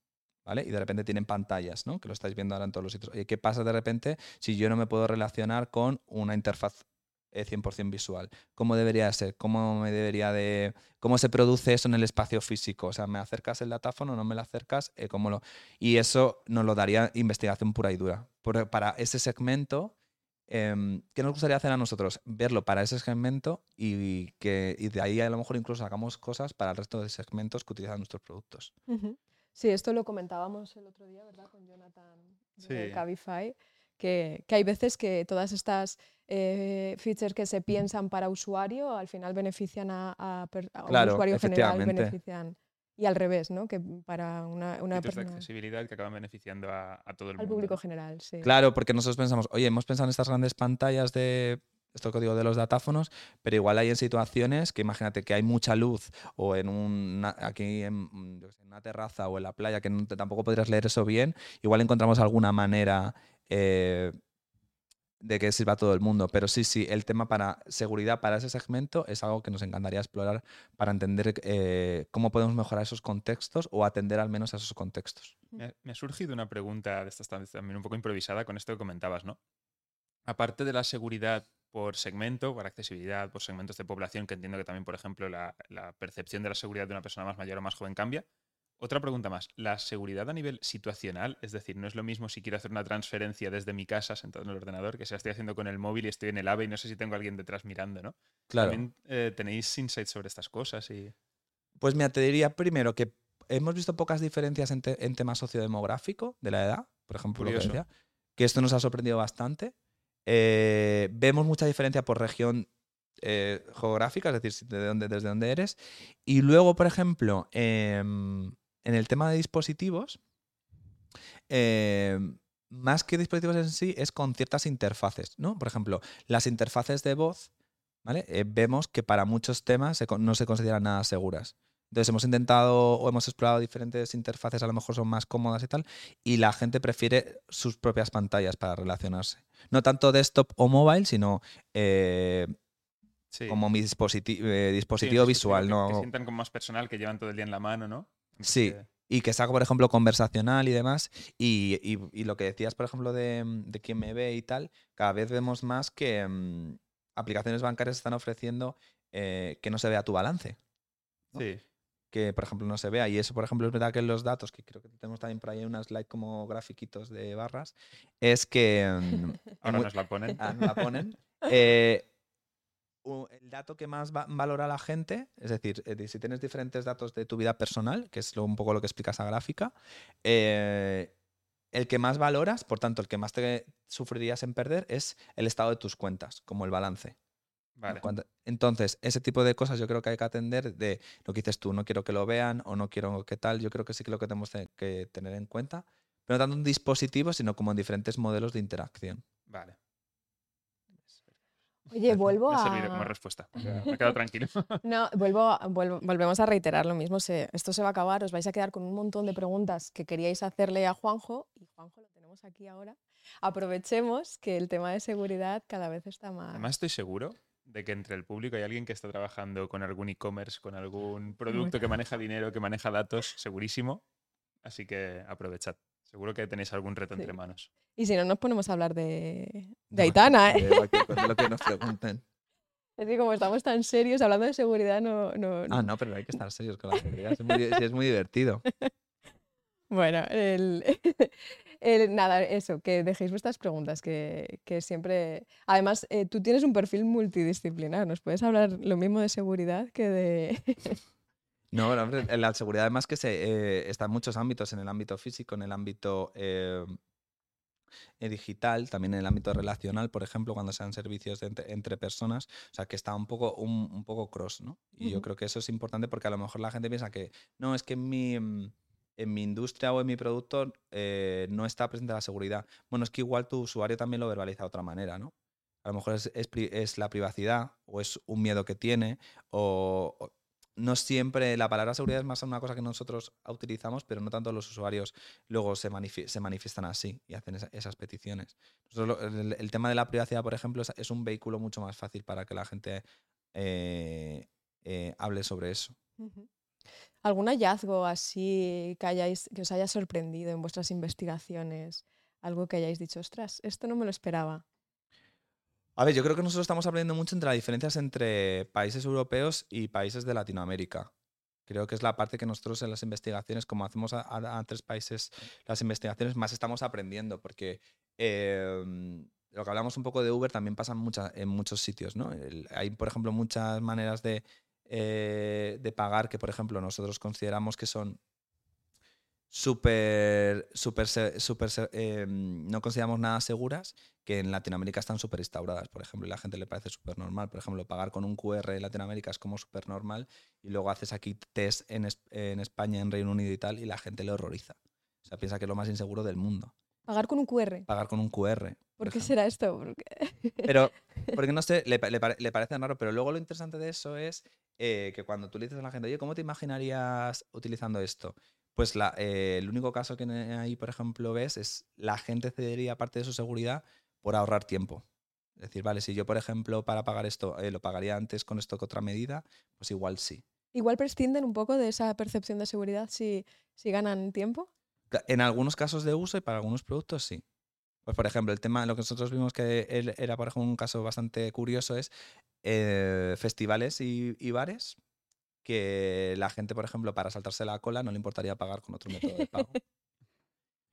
Speaker 2: ¿vale? Y de repente tienen pantallas, ¿no? Que lo estáis viendo ahora en todos los sitios. ¿qué pasa de repente si yo no me puedo relacionar con una interfaz 100% eh, visual? ¿Cómo debería ser? ¿Cómo me debería de cómo se produce eso en el espacio físico? O sea, ¿me acercas el datáfono, no me lo acercas? Eh, ¿cómo lo... Y eso nos lo daría investigación pura y dura. para ese segmento, em, ¿qué nos gustaría hacer a nosotros? Verlo para ese segmento y, que, y de ahí a lo mejor incluso sacamos cosas para el resto de segmentos que utilizan nuestros productos.
Speaker 3: Sí, esto lo comentábamos el otro día, ¿verdad? Con Jonathan de Cabify, que, que, hay veces que todas estas eh, features que se piensan para usuario al final benefician a, a, un usuario general, benefician y al revés, ¿no? Que para una, una
Speaker 1: persona... de accesibilidad que acaban beneficiando a, a todo el
Speaker 3: mundo.
Speaker 1: Al
Speaker 3: público general, sí.
Speaker 2: Claro, porque nosotros pensamos, oye, hemos pensado en estas grandes pantallas de esto que digo de los datáfonos, pero igual hay en situaciones que imagínate que hay mucha luz o en una, aquí en, una terraza o en la playa que tampoco podrías leer eso bien, igual encontramos alguna manera eh, de que sirva a todo el mundo. Pero sí, sí, el tema para seguridad para ese segmento es algo que nos encantaría explorar para entender eh, cómo podemos mejorar esos contextos o atender al menos a esos contextos.
Speaker 1: Me, ha surgido una pregunta de estas también un poco improvisada con esto que comentabas, ¿no? Aparte de la seguridad por segmento, por accesibilidad, por segmentos de población, que entiendo que también, por ejemplo, la, la percepción de la seguridad de una persona más mayor o más joven cambia, otra pregunta más. ¿La seguridad a nivel situacional? Es decir, no es lo mismo si quiero hacer una transferencia desde mi casa sentado en el ordenador que si la estoy haciendo con el móvil y estoy en el AVE y no sé si tengo a alguien detrás mirando, ¿no?
Speaker 2: Claro.
Speaker 1: También eh, tenéis insights sobre estas cosas y...
Speaker 2: Pues mira, te diría primero que hemos visto pocas diferencias en, tema sociodemográfico de la edad, por ejemplo, lo que, decía, que esto nos ha sorprendido bastante. Eh, vemos mucha diferencia por región eh, geográfica, es decir, de dónde, desde dónde eres. Y luego, por ejemplo, em, en el tema de dispositivos, eh, más que dispositivos en sí, es con ciertas interfaces, ¿no? Por ejemplo, las interfaces de voz, ¿vale? Eh, vemos que para muchos temas no se consideran nada seguras. Entonces hemos intentado o hemos explorado diferentes interfaces, a lo mejor son más cómodas y tal, y la gente prefiere sus propias pantallas para relacionarse. No tanto desktop o mobile, sino eh, como mi dispositivo visual. ¿no?
Speaker 1: que sientan como más personal, que llevan todo el día en la mano, ¿no?
Speaker 2: Sí, y que sea, por ejemplo, conversacional y demás. Y, lo que decías, por ejemplo, de, de quién me ve y tal, cada vez vemos más que mm, aplicaciones bancarias están ofreciendo eh, que no se vea tu balance.
Speaker 1: Sí.
Speaker 2: Que, por ejemplo, no se vea. Y eso, por ejemplo, es verdad que en los datos, que creo que tenemos también por ahí una slide como grafiquitos de barras, es que...
Speaker 1: Mm, Ahora nos la ponen.
Speaker 2: Ah, la ponen. Eh, el dato que más valora la gente, es decir, eh, si tienes diferentes datos de tu vida personal, que es un poco lo que explica esa gráfica, eh, el que más valoras, por tanto, el que más te sufrirías en perder es el estado de tus cuentas, como el balance. entonces, ese tipo de cosas yo creo que hay que atender de lo que dices tú, no quiero que lo vean o no quiero que tal, yo creo que sí que lo que tenemos que tener en cuenta, pero no tanto en dispositivos, sino como en diferentes modelos de interacción.
Speaker 1: Vale.
Speaker 3: Oye, vuelvo a.
Speaker 1: Me ha como respuesta. Me he quedado tranquilo.
Speaker 3: No, vuelvo, volvemos a reiterar lo mismo. esto se va a acabar, os vais a quedar con un montón de preguntas que queríais hacerle a Juanjo, y Juanjo lo tenemos aquí ahora. Aprovechemos que el tema de seguridad cada vez está más.
Speaker 1: Además, estoy seguro de que entre el público hay alguien que está trabajando con algún e-commerce, con algún producto que maneja dinero, que maneja datos, segurísimo. Así que aprovechad. Seguro que tenéis algún reto entre manos.
Speaker 3: Y si no, nos ponemos a hablar de, de Aitana, ¿eh?
Speaker 2: De lo que nos pregunten.
Speaker 3: Es que como estamos tan serios hablando de seguridad, no, no,
Speaker 2: Ah, no, pero hay que estar serios con la seguridad. Es muy, es muy divertido.
Speaker 3: Bueno, el, nada, eso, que dejéis vuestras preguntas, que, que siempre... Además, eh, tú tienes un perfil multidisciplinar, ¿nos puedes hablar lo mismo de seguridad que de...
Speaker 2: No, hombre, la seguridad además que se, eh, está en muchos ámbitos, en el ámbito físico, en el ámbito eh, eh, digital, también en el ámbito relacional, por ejemplo, cuando sean servicios entre, personas, o sea, que está un poco, un, poco cross, ¿no? Y yo creo que eso es importante porque a lo mejor la gente piensa que, no, es que en mi, en mi industria o en mi producto no está presente la seguridad. Bueno, es que igual tu usuario también lo verbaliza de otra manera, ¿no? A lo mejor es, es la privacidad o es un miedo que tiene o no siempre la palabra seguridad es más una cosa que nosotros utilizamos, pero no tanto los usuarios luego se, se manifiestan así y hacen esas peticiones. el, tema de la privacidad, por ejemplo, es, un vehículo mucho más fácil para que la gente eh, eh, hable sobre eso.
Speaker 3: ¿Algún hallazgo así que, hayáis, que os haya sorprendido en vuestras investigaciones? Algo que hayáis dicho, ostras, esto no me lo esperaba.
Speaker 2: A ver, yo creo que nosotros estamos aprendiendo mucho entre las diferencias entre países europeos y países de Latinoamérica. Creo que es la parte que nosotros en las investigaciones, como hacemos a, tres países las investigaciones, más estamos aprendiendo, porque em, lo que hablamos un poco de Uber también pasa en, muchos sitios. ¿no? hay, por ejemplo, muchas maneras de, eh, de pagar que, por ejemplo, nosotros consideramos que son súper, súper, súper, em, no consideramos nada seguras, que en Latinoamérica están súper instauradas, por ejemplo, y la gente le parece súper normal. Por ejemplo, pagar con un QR en Latinoamérica es como súper normal, y luego haces aquí test en, en, España, en Reino Unido y tal, y la gente le horroriza. O sea, piensa que es lo más inseguro del mundo.
Speaker 3: Pagar con un QR.
Speaker 2: Pagar con un QR.
Speaker 3: ¿Por, qué será esto?
Speaker 2: Pero porque no sé, le, le le parece raro, pero luego lo interesante de eso es eh, que cuando tú le dices a la gente, oye, ¿cómo te imaginarías utilizando esto? Pues la, eh, el único caso que ahí, por ejemplo, ves es la gente cedería parte de su seguridad por ahorrar tiempo. Es decir, vale, si yo, por ejemplo, para pagar esto eh, lo pagaría antes con esto que otra medida, pues igual sí.
Speaker 3: Igual prescinden un poco de esa percepción de seguridad si, si ganan tiempo.
Speaker 2: En algunos casos de uso y para algunos productos sí. Pues por ejemplo, el tema, lo que nosotros vimos que era, por ejemplo, un caso bastante curioso es eh, festivales y, y bares que la gente, por ejemplo, para saltarse la cola no le importaría pagar con otro método de pago.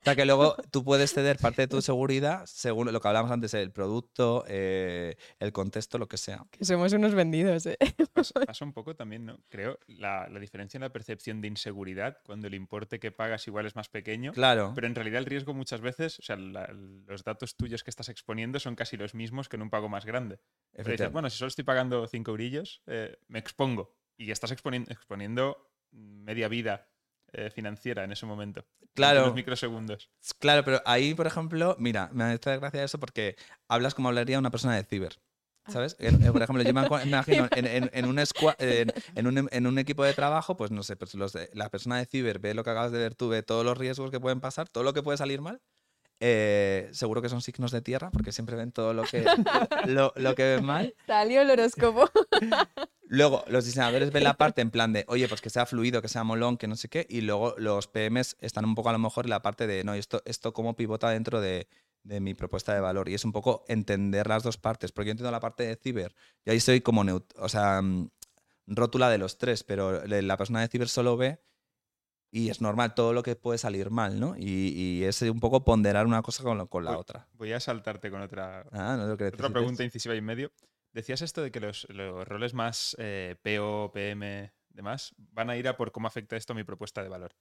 Speaker 2: O sea que luego tú puedes ceder parte de tu seguridad según lo que hablábamos antes, el producto, eh, el contexto, lo que sea.
Speaker 3: Que somos unos vendidos, ¿eh?
Speaker 1: Pasa, pasa un poco también, ¿no? Creo, la, la diferencia en la percepción de inseguridad, cuando el importe que pagas igual es más pequeño,
Speaker 2: Claro,
Speaker 1: pero en realidad el riesgo muchas veces, o sea, la- los datos tuyos que estás exponiendo son casi los mismos que en un pago más grande. Pero dices, bueno, si solo estoy pagando 5 eurillos, eh, me expongo. Y estás exponi- exponiendo media vida eh, financiera en ese momento. en
Speaker 2: Claro.
Speaker 1: unos microsegundos.
Speaker 2: Claro, pero ahí, por ejemplo, mira, me hace gracia eso porque hablas como hablaría una persona de ciber.
Speaker 3: Ah.
Speaker 2: ¿Sabes? En- eh, por ejemplo, yo me imagino en, en- en un en, en un, en un equipo de trabajo, pues no sé, pues los de- la persona de ciber ve lo que acabas de ver tú, ve todos los riesgos que pueden pasar, todo lo que puede salir mal. Eh, seguro que son signos de tierra, porque siempre ven todo lo que, lo, lo que ven mal.
Speaker 3: Salió el horóscopo.
Speaker 2: Luego, los diseñadores ven la parte en plan de, oye, pues que sea fluido, que sea molón, que no sé qué. Y luego los PMs están un poco a lo mejor en la parte de, no, esto, esto cómo pivota dentro de, de mi propuesta de valor. Y es un poco entender las dos partes. Porque yo entiendo la parte de ciber. Y ahí soy como, neut- o sea, mm, rótula de los tres. Pero la persona de ciber solo ve y es normal todo lo que puede salir mal, ¿no? Y, y es un poco ponderar una cosa con, la otra.
Speaker 1: Voy a saltarte con otra,
Speaker 2: Ah, no
Speaker 1: otra pregunta incisiva y en medio. Decías esto de que los, los roles más eh, PO, PM, demás, van a ir a por cómo afecta esto a mi propuesta de valor.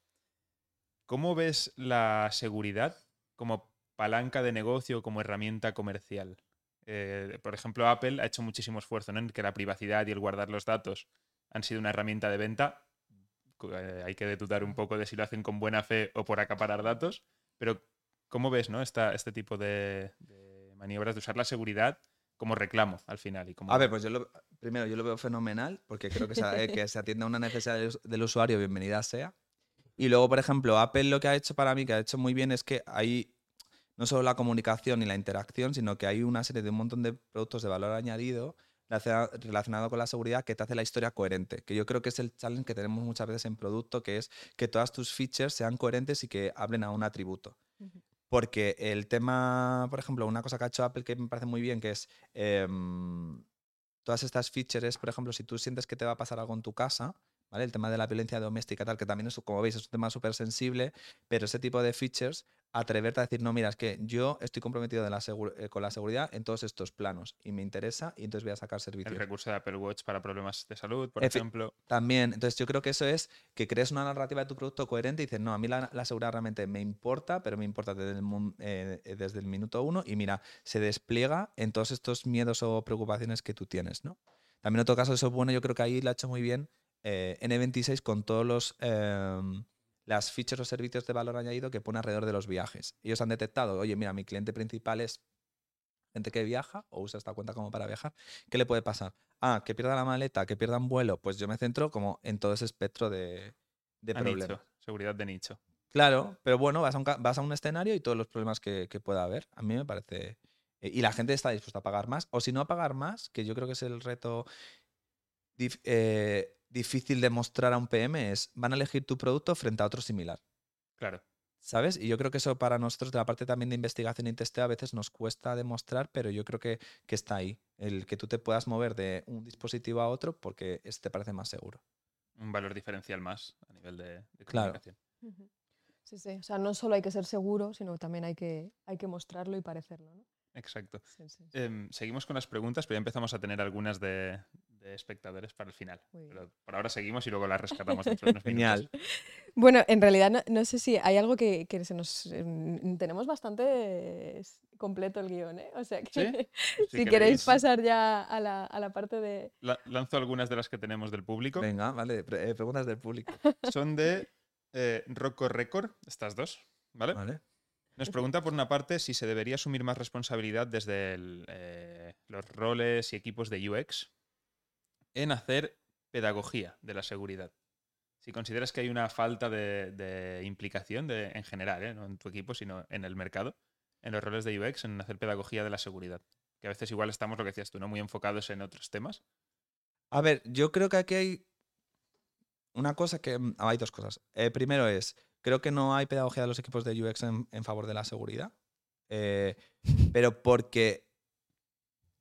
Speaker 1: ¿Cómo ves la seguridad como palanca de negocio, como herramienta comercial? Eh, por ejemplo, Apple ha hecho muchísimo esfuerzo ¿no? en que la privacidad y el guardar los datos han sido una herramienta de venta. Eh, hay que dudar un poco de si lo hacen con buena fe o por acaparar datos. Pero, ¿cómo ves ¿no? Esta, este tipo de, de maniobras de usar la seguridad como reclamo al final? Y como,
Speaker 2: A ver, pues yo lo, primero yo lo veo fenomenal porque creo que se, eh, que se atiende a una necesidad del, us- del usuario, bienvenida sea. Y luego, por ejemplo, Apple lo que ha hecho para mí, que ha hecho muy bien, es que hay no solo la comunicación y la interacción, sino que hay una serie de un montón de productos de valor añadido relacionado con la seguridad que te hace la historia coherente. Que yo creo que es el challenge que tenemos muchas veces en producto, que es que todas tus features sean coherentes y que hablen a un atributo. Porque el tema, por ejemplo, una cosa que ha hecho Apple que me parece muy bien, que es em, todas estas features, por ejemplo, si tú sientes que te va a pasar algo en tu casa, ¿vale? El tema de la violencia doméstica, tal, que también es, como veis, es un tema súper sensible, pero ese tipo de features, atreverte a decir, no, mira, es que yo estoy comprometido de la segu- eh, con la seguridad en todos estos planos y me interesa y entonces voy a sacar
Speaker 1: el
Speaker 2: servicios.
Speaker 1: recurso de Apple Watch para problemas de salud, por
Speaker 2: Efe-
Speaker 1: ejemplo.
Speaker 2: También, entonces yo creo que eso es que crees una narrativa de tu producto coherente y dices, no, a mí la, la seguridad realmente me importa, pero me importa desde el, eh, eh, desde el minuto uno y mira, se despliega en todos estos miedos o preocupaciones que tú tienes, ¿no? También otro caso eso bueno, yo creo que ahí lo ha hecho muy bien eh, N26 con todos los... las features o servicios de valor añadido que pone alrededor de los viajes. Ellos han detectado, oye, mira, mi cliente principal es gente que viaja o usa esta cuenta como para viajar. ¿Qué le puede pasar? Ah, que pierda la maleta, que pierda un vuelo. Pues yo me centro como en todo ese espectro de, problemas.
Speaker 1: nicho, seguridad de nicho.
Speaker 2: Claro, pero bueno, vas a, un, vas a un escenario y todos los problemas que, que pueda haber. A mí me parece. eh, Y la gente está dispuesta a pagar más. O si no a pagar más, que yo creo que es el reto eh, difícil de mostrar a un PM, es van a elegir tu producto frente a otro similar.
Speaker 1: Claro.
Speaker 2: ¿Sabes? Y yo creo que eso para nosotros, de la parte también de investigación y testeo, a veces nos cuesta demostrar, pero yo creo que, que está ahí. El que tú te puedas mover de un dispositivo a otro porque este te parece más seguro.
Speaker 1: Un valor diferencial más a nivel de, de
Speaker 2: Claro.
Speaker 1: comunicación.
Speaker 3: Ujú. Sí, sí. O sea, no solo hay que ser seguro, sino también hay que, hay que mostrarlo y parecerlo, ¿no?
Speaker 1: Exacto.
Speaker 3: Sí, sí, sí.
Speaker 1: Em, seguimos con las preguntas, pero ya empezamos a tener algunas de espectadores para el final. Pero por ahora seguimos y luego las rescatamos dentro de unos
Speaker 2: Genial.
Speaker 1: minutos.
Speaker 3: Bueno, en realidad no, no sé si hay algo que, que se nos... mm, Tenemos bastante completo el guion, ¿eh? O sea que
Speaker 1: ¿Sí?
Speaker 3: si, queréis pasar ya a la, a la parte de...
Speaker 1: La- lanzo algunas de las que tenemos del público.
Speaker 2: Venga, vale, pre- eh, preguntas del público.
Speaker 1: Son de eh, Rocco Record, estas dos, ¿vale?
Speaker 2: ¿Vale?
Speaker 1: Nos pregunta por una parte si se debería asumir más responsabilidad desde el, eh, los roles y equipos de UX en hacer pedagogía de la seguridad. Si consideras que hay una falta de, implicación de, en general, ¿eh? no en tu equipo, sino en el mercado, en los roles de UX, en hacer pedagogía de la seguridad. Que a veces igual estamos, lo que decías tú, ¿no? Muy enfocados en otros temas.
Speaker 2: A ver, yo creo que aquí hay una cosa que... mm, Hay dos cosas. Eh, primero es, creo que no hay pedagogía de los equipos de UX en, en favor de la seguridad. eh, pero porque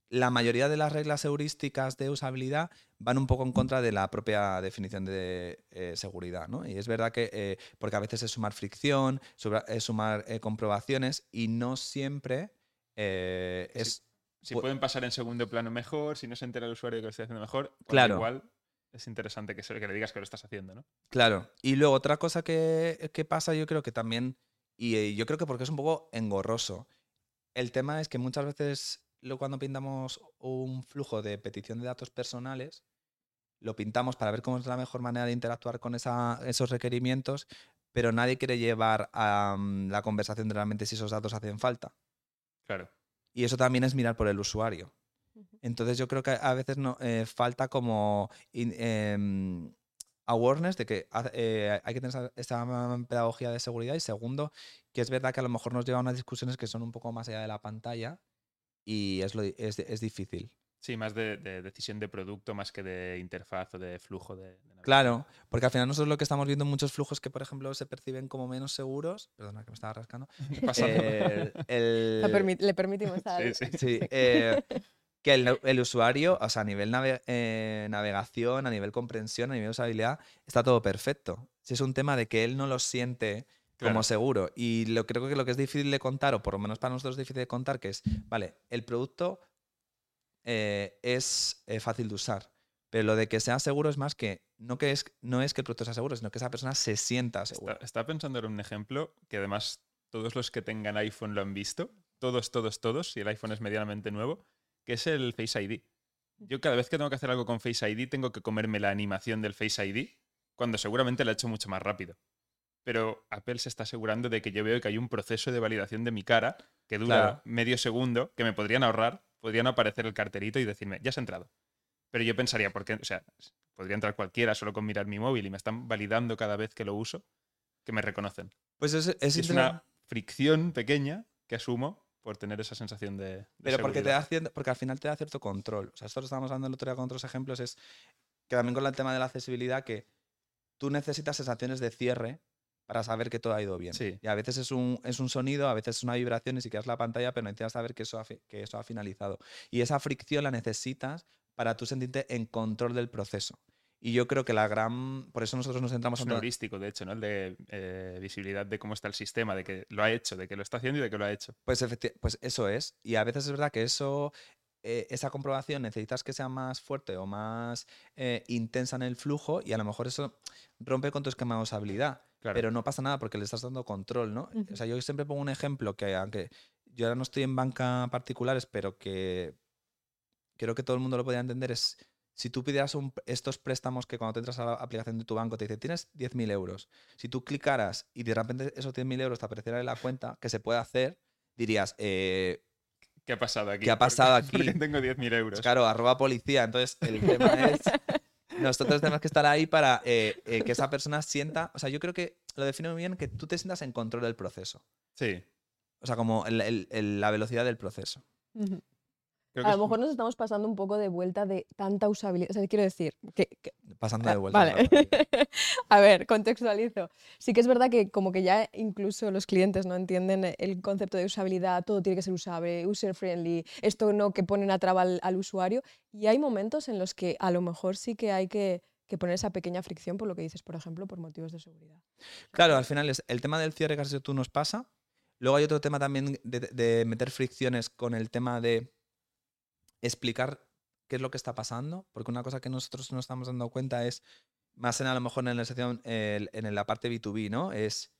Speaker 2: la mayoría de las reglas heurísticas de usabilidad van un poco en contra de la propia definición de eh, seguridad, ¿no? Y es verdad que, eh, porque a veces es sumar fricción, es sumar eh, comprobaciones y no siempre es...
Speaker 1: Si
Speaker 2: Pu-
Speaker 1: pueden pasar en segundo plano mejor, si no se entera el usuario que lo estoy haciendo mejor,
Speaker 2: Claro.
Speaker 1: igual es interesante que, se- que le digas que lo estás haciendo, ¿no?
Speaker 2: Claro. Y luego otra cosa que, que pasa, yo creo que también, y yo creo que porque es un poco engorroso, el tema es que muchas veces lo, cuando pintamos un flujo de petición de datos personales, lo pintamos para ver cómo es la mejor manera de interactuar con esa- esos requerimientos, pero nadie quiere llevar a mm, la conversación de realmente si esos datos hacen falta.
Speaker 1: Claro.
Speaker 2: Y eso también es mirar por el usuario. Entonces yo creo que a veces no, eh, falta como in- em, awareness de que eh, hay que tener esa, esa pedagogía de seguridad y segundo, que es verdad que a lo mejor nos lleva a unas discusiones que son un poco más allá de la pantalla y es, lo es, es difícil.
Speaker 1: Sí, más de, de decisión de producto más que de interfaz o de flujo de.
Speaker 2: Claro, porque al final nosotros lo que estamos viendo en muchos flujos que, por ejemplo, se perciben como menos seguros, perdona que me estaba rascando,
Speaker 1: Pasando.
Speaker 2: el-
Speaker 3: permi- le permitimos a
Speaker 1: Sí, sí.
Speaker 2: Sí, eh, que el, el usuario, o sea, a nivel nave- eh, navegación, a nivel comprensión, a nivel usabilidad, está todo perfecto. Si es un tema de que él no lo siente como seguro. Y lo creo que lo que es difícil de contar, o por lo menos para nosotros es difícil de contar, que es, vale, el producto eh, es eh, fácil de usar. Pero lo de que sea seguro es más que no, que es, no es que el producto sea seguro, sino que esa persona se sienta segura.
Speaker 1: Está- Estaba pensando en un ejemplo que además todos los que tengan iPhone lo han visto. Todos, todos, todos, si el iPhone es medianamente nuevo, que es el Face ID. Yo cada vez que tengo que hacer algo con Face ID tengo que comerme la animación del Face ID cuando seguramente la he hecho mucho más rápido. Pero Apple se está asegurando de que yo veo que hay un proceso de validación de mi cara que dura
Speaker 2: Claro.
Speaker 1: medio segundo, que me podrían ahorrar, podrían aparecer el carterito y decirme, ya has entrado. Pero yo pensaría, ¿por qué? O sea, podría entrar cualquiera solo con mirar mi móvil y me están validando cada vez que lo uso, que me reconocen.
Speaker 2: Pues es, es,
Speaker 1: una fricción pequeña que asumo por tener esa sensación de. de
Speaker 2: Pero porque, te da cier- porque al final te da cierto control. O sea, esto lo estábamos hablando el otro día con otros ejemplos, es que también con el tema de la accesibilidad, que tú necesitas sensaciones de cierre para saber que todo ha ido bien.
Speaker 1: Sí.
Speaker 2: Y a veces es un, es un sonido, a veces es una vibración y si quieres la pantalla, pero necesitas saber que eso, ha, que eso ha finalizado. Y esa fricción la necesitas para tú sentirte en control del proceso. Y yo creo que la gran... Por eso nosotros nos centramos
Speaker 1: Es
Speaker 2: en...
Speaker 1: un
Speaker 2: todo-
Speaker 1: heurístico, de hecho, ¿no? El de eh, visibilidad de cómo está el sistema, de que lo ha hecho, de que lo está haciendo y de que lo ha hecho.
Speaker 2: Pues, pues eso es. Y a veces es verdad que eso, eh, esa comprobación necesitas que sea más fuerte o más eh, intensa en el flujo y a lo mejor eso rompe con tu esquema de usabilidad.
Speaker 1: Claro.
Speaker 2: Pero no pasa nada porque le estás dando control, ¿no?
Speaker 3: Ujú.
Speaker 2: O sea, yo siempre pongo un ejemplo que aunque yo ahora no estoy en banca particulares, pero que creo que todo el mundo lo podría entender es si tú pidieras un- estos préstamos que cuando te entras a la aplicación de tu banco te dice tienes 10.000 euros. Si tú clicaras y de repente esos 10.000 euros te aparecieran en la cuenta, que se puede hacer, dirías, eh,
Speaker 1: ¿Qué ha pasado aquí?
Speaker 2: ¿Qué ha
Speaker 1: ¿Por
Speaker 2: pasado
Speaker 1: ¿Por qué
Speaker 2: aquí?
Speaker 1: tengo 10.000 euros?
Speaker 2: claro, arroba policía. Entonces, el tema es, nosotros tenemos que estar ahí para eh, eh, que esa persona sienta, o sea, yo creo que lo define muy bien, que tú te sientas en control del proceso.
Speaker 1: Sí.
Speaker 2: O sea, como el- el- el- la velocidad del proceso.
Speaker 1: Creo
Speaker 3: A lo mejor nos estamos pasando un poco de vuelta de tanta usabilidad. O sea, quiero decir, que, que-
Speaker 2: Pasando
Speaker 3: Ah,
Speaker 2: de vuelta.
Speaker 3: Vale.
Speaker 2: a
Speaker 3: ver, contextualizo. Sí que es verdad que como que ya incluso los clientes no entienden el concepto de usabilidad, todo tiene que ser usable, user friendly, esto no que ponen a traba al, al usuario. Y hay momentos en los que a lo mejor sí que hay que, que poner esa pequeña fricción por lo que dices, por ejemplo, por motivos de seguridad.
Speaker 2: Claro, al final es el tema del cierre que has tú nos pasa. Luego hay otro tema también de, de meter fricciones con el tema de explicar qué es lo que está pasando, porque una cosa que nosotros nos estamos dando cuenta es, más en a lo mejor en la sección, en la parte B2B, ¿no? Es,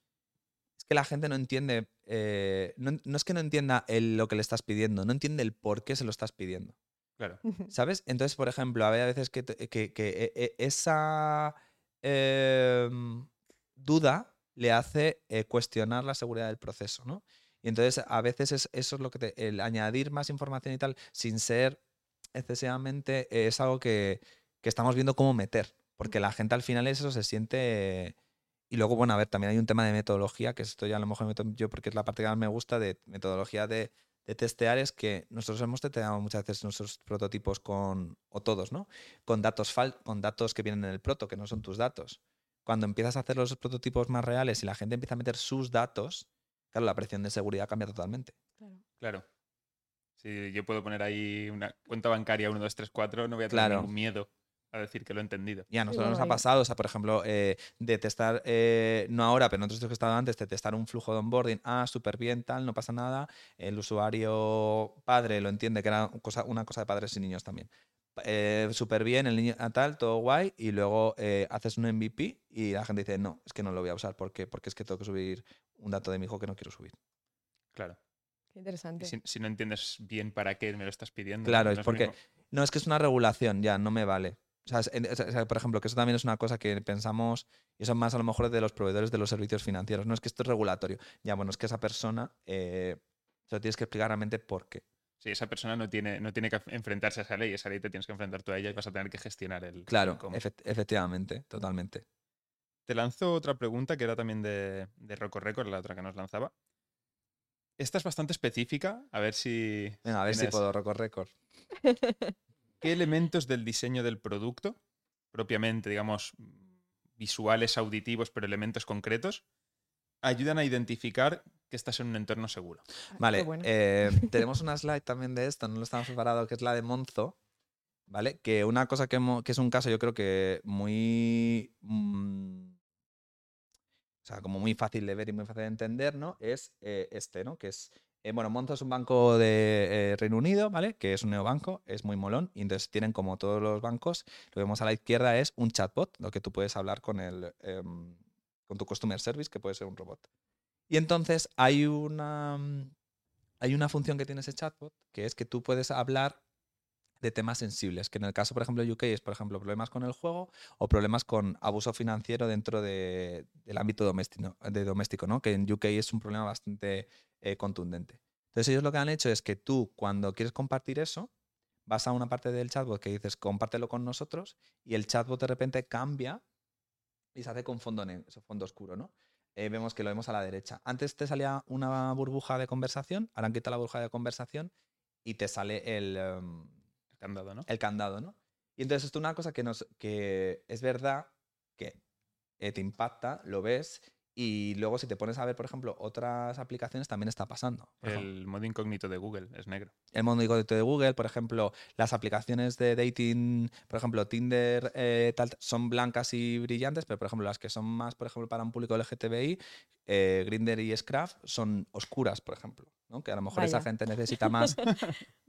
Speaker 2: es que la gente no entiende, eh, no, no es que no entienda el- lo que le estás pidiendo, no entiende el por qué se lo estás pidiendo.
Speaker 1: Claro.
Speaker 2: ¿Sabes? Entonces, por ejemplo, había veces que, te- que- que, e- e- esa em, duda le hace eh, cuestionar la seguridad del proceso, ¿no? Y entonces a veces es, eso es lo que te, el añadir más información y tal, sin ser excesivamente, eh, es algo que, que estamos viendo cómo meter. Porque la gente al final eso se siente... Y luego, bueno, a ver, también hay un tema de metodología, que esto ya a lo mejor meto yo porque es la parte que más me gusta de metodología de, de testear, es que nosotros hemos testeado muchas veces nuestros prototipos con, o todos, ¿no? Con datos, fal, con datos que vienen en el proto, que no son tus datos. Cuando empiezas a hacer los prototipos más reales y la gente empieza a meter sus datos, claro, la presión de seguridad cambia totalmente.
Speaker 3: Claro.
Speaker 1: Claro. Si yo puedo poner ahí una cuenta bancaria 1, 2, 3, 4, no voy a tener
Speaker 2: Claro.
Speaker 1: ningún miedo a decir que lo he entendido.
Speaker 2: Y a nosotros nos ha pasado, o sea, por ejemplo, eh, de testar, eh, no ahora, pero en otros sitios que he estado antes, de testar un flujo de onboarding, ah, súper bien, tal, no pasa nada. El usuario padre lo entiende, que era cosa- una cosa de padres y niños también. Eh, súper bien, el niño ah, tal, todo guay, y luego eh, haces un MVP y la gente dice, no, es que no lo voy a usar, ¿por qué? Porque es que tengo que subir un dato de mi hijo que no quiero subir.
Speaker 1: Claro.
Speaker 3: Qué interesante.
Speaker 1: si, si no entiendes bien para qué me lo estás pidiendo.
Speaker 2: Claro,
Speaker 1: no
Speaker 2: es porque-
Speaker 1: mismo.
Speaker 2: No, es que es una regulación, ya, no me vale. O sea, es- en- o sea, por ejemplo, que eso también es una cosa que pensamos, y eso más a lo mejor de los proveedores de los servicios financieros. No es que esto es regulatorio. Ya, bueno, es que esa persona eh, se lo tienes que explicar realmente por qué.
Speaker 1: Sí, esa persona no tiene, no tiene que enfrentarse a esa ley, esa ley te tienes que enfrentar tú a ella y vas a tener que gestionar el.
Speaker 2: Claro,
Speaker 1: el cómo.
Speaker 2: efect- efectivamente, totalmente.
Speaker 1: Te lanzo otra pregunta que era también de, de Rocco Record, la otra que nos lanzaba. Esta es bastante específica, a ver si.
Speaker 2: Venga, a ver si puedo record récord.
Speaker 1: ¿Qué elementos del diseño del producto, propiamente, digamos, visuales, auditivos, pero elementos concretos, ayudan a identificar que estás en un entorno seguro?
Speaker 3: Ah,
Speaker 2: Vale,
Speaker 3: bueno.
Speaker 2: eh, tenemos una slide también de esto, no lo estamos preparado, que es la de Monzo, ¿vale? Que una cosa que, es un caso yo creo que muy... mm, o sea, como muy fácil de ver y muy fácil de entender, ¿no? Es eh, este, ¿no? Que es... eh, bueno, Monzo es un banco de eh, Reino Unido, ¿vale? Que es un neobanco, es muy molón. Y entonces tienen, como todos los bancos, lo que vemos a la izquierda es un chatbot, lo que tú puedes hablar con el... em, con tu customer service, que puede ser un robot. Y entonces hay una, mm, hay una función que tiene ese chatbot, que es que tú puedes hablar de temas sensibles, que en el caso, por ejemplo, de UK es, por ejemplo, problemas con el juego o problemas con abuso financiero dentro de- del ámbito doméstico, de doméstico, ¿no? que en UK es un problema bastante eh, contundente. Entonces ellos lo que han hecho es que tú, cuando quieres compartir eso, vas a una parte del chatbot que dices, compártelo con nosotros, y el chatbot de repente cambia y se hace con fondo, negro, fondo oscuro, ¿no? Eh, vemos que lo vemos a la derecha. Antes te salía una burbuja de conversación, ahora han quitado la burbuja de conversación y te sale el, em,
Speaker 1: El candado, ¿no?
Speaker 2: el candado, ¿no? Y entonces esto es una cosa que, nos, que es verdad que eh, te impacta, lo ves, y luego si te pones a ver, por ejemplo, otras aplicaciones también está pasando. Ejemplo,
Speaker 1: El modo incógnito de Google es negro.
Speaker 2: el mundo incógnito de Google, por ejemplo, las aplicaciones de dating, por ejemplo, Tinder, eh, tal, son blancas y brillantes, pero por ejemplo, las que son más, por ejemplo, para un público LGTBI, eh, Grinder y Scruff son oscuras, por ejemplo, ¿no? que a lo mejor esa
Speaker 3: Vaya.
Speaker 2: gente necesita más, eh,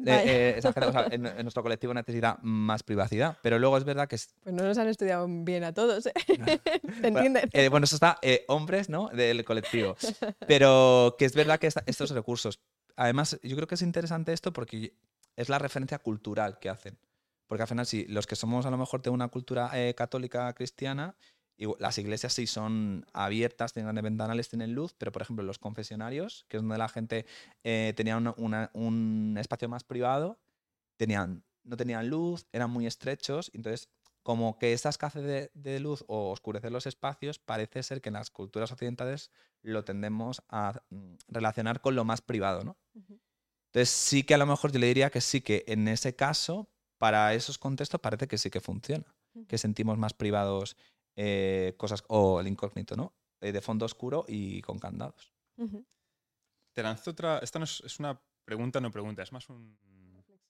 Speaker 2: eh, esa gente, o sea, en, en nuestro colectivo necesita más privacidad, pero luego es verdad que es-
Speaker 3: Pues no nos han estudiado bien a todos, ¿eh? ¿Se
Speaker 2: Bueno,
Speaker 3: entienden?
Speaker 2: eh, bueno, eso está eh, hombres, ¿no? Del colectivo. Pero que es verdad que esta- estos recursos. Además, yo creo que es interesante esto porque es la referencia cultural que hacen. Porque al final, si los que somos a lo mejor de una cultura eh, católica cristiana, igu- las iglesias sí son abiertas, tienen grandes ventanales, tienen luz, pero por ejemplo, los confesionarios, que es donde la gente eh, tenía una- una- un espacio más privado, tenían, no tenían luz, eran muy estrechos, entonces como que esa escasez de, de luz o oscurecer los espacios parece ser que en las culturas occidentales lo tendemos a mm, relacionar con lo más privado, ¿no? Entonces sí que a lo mejor yo le diría que sí que en ese caso, para esos contextos parece que sí que funciona, que sentimos más privados eh, cosas, o el incógnito, ¿no? Eh, de fondo oscuro y con candados.
Speaker 1: Te lanzo otra. Esta no es, es una pregunta, no pregunta, es más un-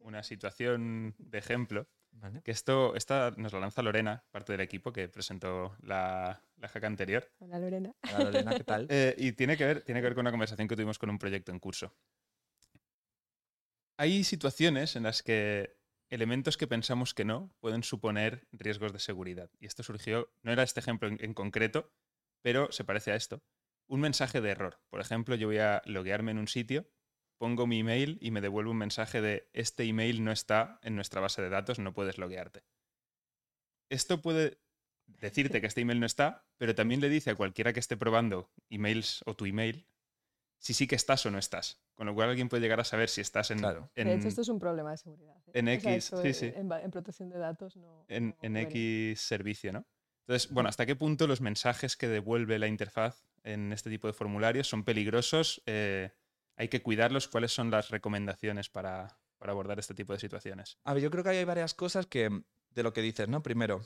Speaker 1: una situación de ejemplo.
Speaker 2: ¿Vale?
Speaker 1: Que esto, esta nos la lanza Lorena, parte del equipo que presentó la, la hack anterior.
Speaker 3: Hola Lorena.
Speaker 2: Hola, Lorena, ¿qué tal?
Speaker 1: Eh, y tiene que, ver, tiene que ver con una conversación que tuvimos con un proyecto en curso. Hay situaciones en las que elementos que pensamos que no pueden suponer riesgos de seguridad. Y esto surgió, no era este ejemplo en, concreto, pero se parece a esto. Un mensaje de error. Por ejemplo, yo voy a loguearme en un sitio, pongo mi email y me devuelve un mensaje de este email no está en nuestra base de datos, no puedes loguearte. Esto puede decirte que este email no está, pero también le dice a cualquiera que esté probando emails o tu email si sí que estás o no estás. Con lo cual alguien puede llegar a saber si estás en,
Speaker 2: Claro.
Speaker 1: en,
Speaker 3: De hecho, esto es un problema de seguridad. ¿eh?
Speaker 1: en
Speaker 3: O sea,
Speaker 1: X, sí,
Speaker 3: en-
Speaker 1: sí.
Speaker 3: En, protección de datos no.
Speaker 1: en,
Speaker 3: no
Speaker 1: en. X servicio, ¿no? Entonces, bueno, ¿hasta qué punto los mensajes que devuelve la interfaz en este tipo de formularios son peligrosos? Eh, hay que cuidarlos. ¿Cuáles son las recomendaciones para, para abordar este tipo de situaciones?
Speaker 2: A ver, yo creo que hay varias cosas que, de lo que dices, ¿no? Primero,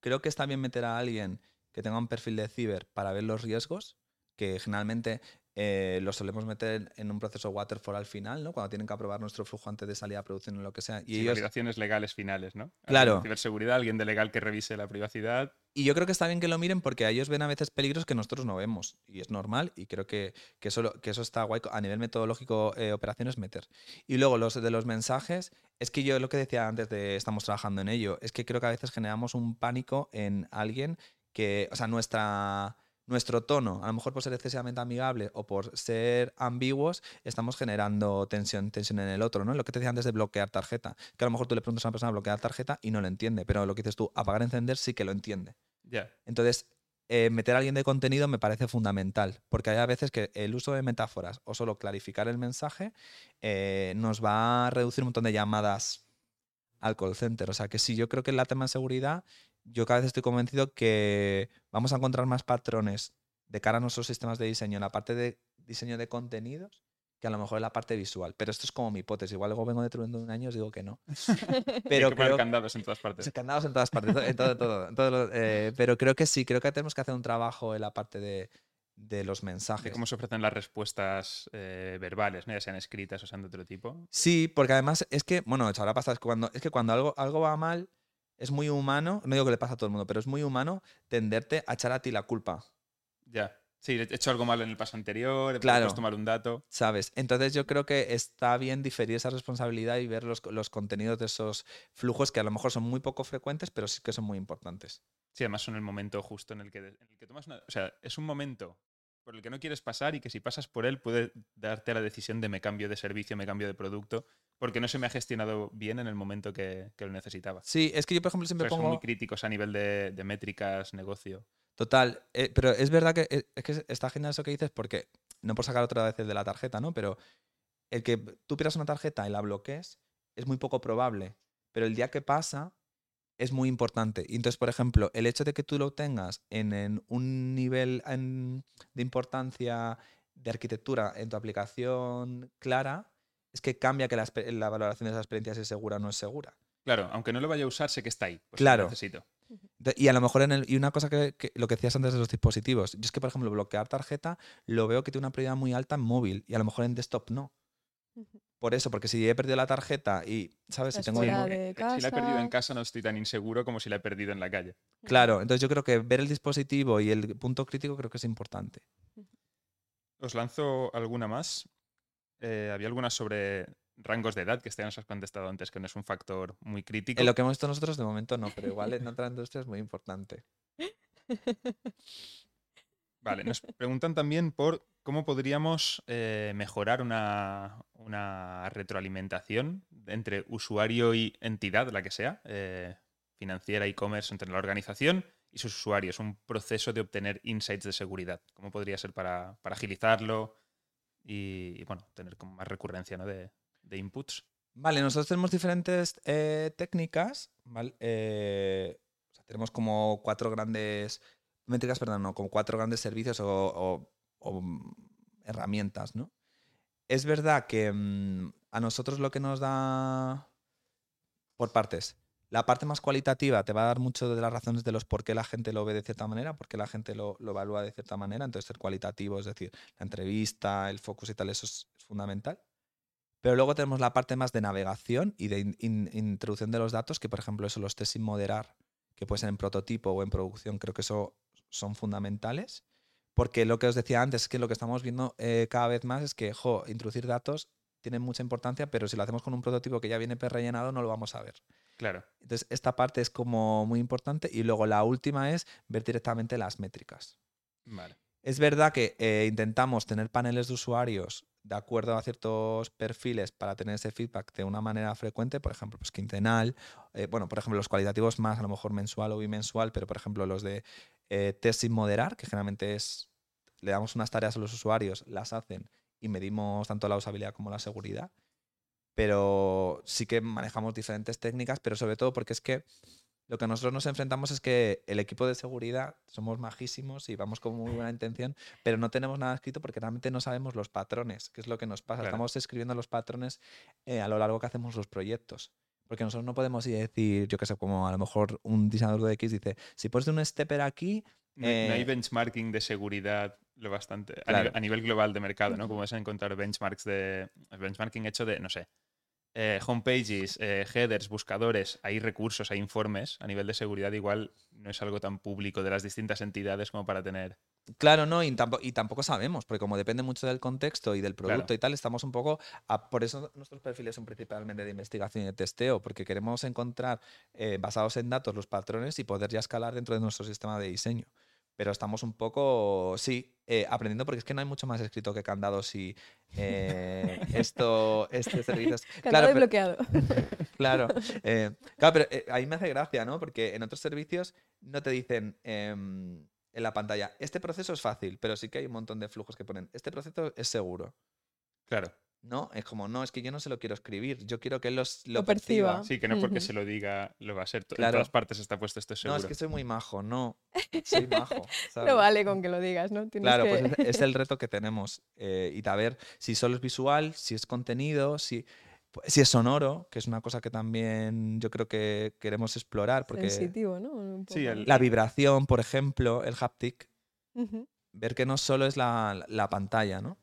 Speaker 2: creo que está bien meter a alguien que tenga un perfil de ciber para ver los riesgos, que generalmente eh, los solemos meter en un proceso waterfall al final, ¿no? Cuando tienen que aprobar nuestro flujo antes de salir a producción o lo que sea. Y,
Speaker 1: Sí,
Speaker 2: ellos,
Speaker 1: validaciones legales finales, ¿no?
Speaker 2: Claro.
Speaker 1: Ciberseguridad, alguien de legal que revise la privacidad.
Speaker 2: y yo creo que está bien que lo miren porque ellos ven a veces peligros que nosotros no vemos. Y es normal y creo que, que, eso, lo- que eso está guay a nivel metodológico, eh, operaciones, meter. Y luego los de los mensajes, es que yo lo que decía antes de estamos trabajando en ello, es que creo que a veces generamos un pánico en alguien que, o sea, nuestra, nuestro tono, a lo mejor por ser excesivamente amigable o por ser ambiguos, estamos generando tensión, tensión en el otro, ¿no? Lo que te decía antes de bloquear tarjeta, que a lo mejor tú le preguntas a una persona bloquear tarjeta y no lo entiende, pero lo que dices tú, apagar, encender, sí que lo entiende.
Speaker 1: Ya.
Speaker 2: Entonces, eh, meter a alguien de contenido me parece fundamental, porque hay a veces que el uso de metáforas o solo clarificar el mensaje eh, nos va a reducir un montón de llamadas al call center. O sea que sí, yo creo que en la tema de seguridad, yo cada vez estoy convencido que vamos a encontrar más patrones de cara a nuestros sistemas de diseño en la parte de diseño de contenidos que a lo mejor en la parte visual. Pero esto es como mi hipótesis. Igual luego vengo dentro de un año y os digo que no. Pero
Speaker 1: que
Speaker 2: creo,
Speaker 1: candados en todas partes.
Speaker 2: Candados en todas partes, en todo, todo, en todo lo- eh, pero creo que sí, creo que tenemos que hacer un trabajo en la parte de, de los
Speaker 1: De
Speaker 2: mensajes.
Speaker 1: cómo se ofrecen las respuestas eh, verbales, ¿no? ya sean escritas o sean de otro tipo.
Speaker 2: Sí, porque además es que, bueno, de ahora pasa, es que cuando, es que cuando algo, algo va mal, es muy humano, no digo que le pasa a todo el mundo, pero es muy humano tenderte a echar a ti la culpa,
Speaker 1: Ya. Sí, he hecho algo malo en el paso anterior, he
Speaker 2: Claro.
Speaker 1: puesto mal un dato.
Speaker 2: ¿sabes? Entonces yo creo que está bien diferir esa responsabilidad y ver los, los contenidos de esos flujos que a lo mejor son muy poco frecuentes, pero sí que son muy importantes.
Speaker 1: Sí, además son el momento justo en el que, en el que tomas una... O sea, es un momento por el que no quieres pasar y que si pasas por él puede darte la decisión de me cambio de servicio, me cambio de producto, porque no se me ha gestionado bien en el momento que, que lo necesitaba.
Speaker 2: Sí, es que yo, por ejemplo,
Speaker 1: O
Speaker 2: siempre
Speaker 1: sea, son
Speaker 2: pongo...
Speaker 1: muy críticos a nivel de, de métricas, negocio.
Speaker 2: Total, eh, pero es verdad que eh, es que está genial eso que dices porque no por sacar otra vez el de la tarjeta, ¿no? Pero el que tú pierdas una tarjeta y la bloquees es muy poco probable, pero el día que pasa es muy importante. Y entonces, por ejemplo, el hecho de que tú lo tengas en, en un nivel en- de importancia de arquitectura en tu aplicación clara, es que cambia que la, valoración de esa experiencia si es segura o no es segura.
Speaker 1: Claro, aunque no lo vaya a usar, sé que está ahí. pues lo
Speaker 2: Claro.
Speaker 1: necesito.
Speaker 2: Y a lo mejor en el, y una cosa que, que- lo que decías antes de los dispositivos, yo es que por ejemplo bloquear tarjeta lo veo que tiene una prioridad muy alta en móvil y a lo mejor en desktop no. Por eso, porque si he perdido la tarjeta y, ¿sabes? Si tengo el
Speaker 3: de
Speaker 1: Eh, Si la he perdido en
Speaker 3: casa.
Speaker 1: casa no estoy tan inseguro como si la he perdido en la calle.
Speaker 2: Claro, entonces yo creo que ver el dispositivo y el punto crítico creo que es importante.
Speaker 1: Os lanzo alguna más. Eh, había algunas sobre rangos de edad, que este nos has contestado antes, que no es un factor muy crítico.
Speaker 2: En lo que hemos visto nosotros de momento no, pero igual en otra industria es muy importante.
Speaker 1: Vale, nos preguntan también por cómo podríamos eh, mejorar una, una retroalimentación entre usuario y entidad, la que sea, eh, financiera, e-commerce, entre la organización y sus usuarios, un proceso de obtener insights de seguridad. ¿Cómo podría ser para, para agilizarlo y, bueno, tener como más recurrencia ¿no? de, de inputs?
Speaker 2: Vale, nosotros tenemos diferentes eh, técnicas, ¿vale? Eh, o sea, tenemos como cuatro grandes métricas, perdón, no, como cuatro grandes servicios o, mm, herramientas, ¿no? Es verdad que mm, a nosotros lo que nos da por partes. La parte más cualitativa te va a dar mucho de las razones de los por qué la gente lo ve de cierta manera, por qué la gente lo, lo evalúa de cierta manera. Entonces, el cualitativo, es decir, la entrevista, el focus y tal, eso es- es fundamental. Pero luego tenemos la parte más de navegación y de in- in- introducción de los datos, que por ejemplo eso los test sin moderar, que puede ser en prototipo o en producción, creo que eso son fundamentales. Porque lo que os decía antes es que lo que estamos viendo eh, cada vez más es que, jo, introducir datos tiene mucha importancia, pero si lo hacemos con un prototipo que ya viene prerellenado, no lo vamos a ver.
Speaker 1: Claro.
Speaker 2: Entonces, esta parte es como muy importante. Y luego la última es ver directamente las métricas.
Speaker 1: Vale.
Speaker 2: Es verdad que eh, intentamos tener paneles de usuarios de acuerdo a ciertos perfiles para tener ese feedback de una manera frecuente, por ejemplo, pues quincenal, eh, bueno, por ejemplo, los cualitativos más a lo mejor mensual o bimensual, pero por ejemplo los de eh, test sin moderar, que generalmente es le damos unas tareas a los usuarios, las hacen y medimos tanto la usabilidad como la seguridad. Pero sí que manejamos diferentes técnicas, pero sobre todo porque es que lo que nosotros nos enfrentamos es que el equipo de seguridad somos majísimos y vamos con muy buena intención, pero no tenemos nada escrito porque realmente no sabemos los patrones, que es lo que nos pasa.
Speaker 1: Claro.
Speaker 2: Estamos escribiendo los patrones eh, a lo largo que hacemos los proyectos. Porque nosotros no podemos ir a decir, yo qué sé, como a lo mejor un diseñador de X dice, si pones un stepper aquí,
Speaker 1: No, hay- no hay
Speaker 2: Eh,
Speaker 1: benchmarking de seguridad lo bastante a, nivel, a nivel global de mercado, ¿no? Como vas a encontrar benchmarks de benchmarking hecho de, no sé, eh, homepages, eh, headers, buscadores, hay recursos, hay informes a nivel de seguridad, igual no es algo tan público de las distintas entidades como para tener.
Speaker 2: Claro, no, y tampoco, y tampoco sabemos, porque como depende mucho del contexto y del
Speaker 1: Claro.
Speaker 2: producto y tal, estamos un poco. a- por eso nuestros perfiles son principalmente de investigación y de testeo, porque queremos encontrar, eh, basados en datos, los patrones y poder ya escalar dentro de nuestro sistema de diseño. Pero estamos un poco, sí, eh, aprendiendo, porque es que no hay mucho más escrito que candados y eh, esto, este servicio. es-
Speaker 3: Candado
Speaker 2: Claro, pero-
Speaker 3: desbloqueado.
Speaker 2: Claro, eh, claro, pero eh, ahí me hace gracia, ¿no? Porque en otros servicios no te dicen em, en la pantalla, este proceso es fácil, pero sí que hay un montón de flujos que ponen, este proceso es seguro,
Speaker 1: Claro,
Speaker 2: ¿no? Es como, no, es que yo no se lo quiero escribir, yo quiero que él los, lo,
Speaker 3: Lo perciba.
Speaker 2: perciba.
Speaker 1: sí, que no porque se lo diga lo va a ser. En todas partes está puesto esto es
Speaker 2: No,
Speaker 1: seguro.
Speaker 2: es que soy muy majo, no, soy majo.
Speaker 3: No vale con que lo digas, ¿no? Tienes
Speaker 2: Claro,
Speaker 3: que-
Speaker 2: pues es, es el reto que tenemos. eh, y a ver si solo es visual, si es contenido, si, si es sonoro, que es una cosa que también yo creo que queremos explorar. Porque
Speaker 3: Sensitivo, ¿no? Un
Speaker 1: Sí, el-
Speaker 2: la vibración, por ejemplo, el haptic, ver que no solo es la, la pantalla, ¿no?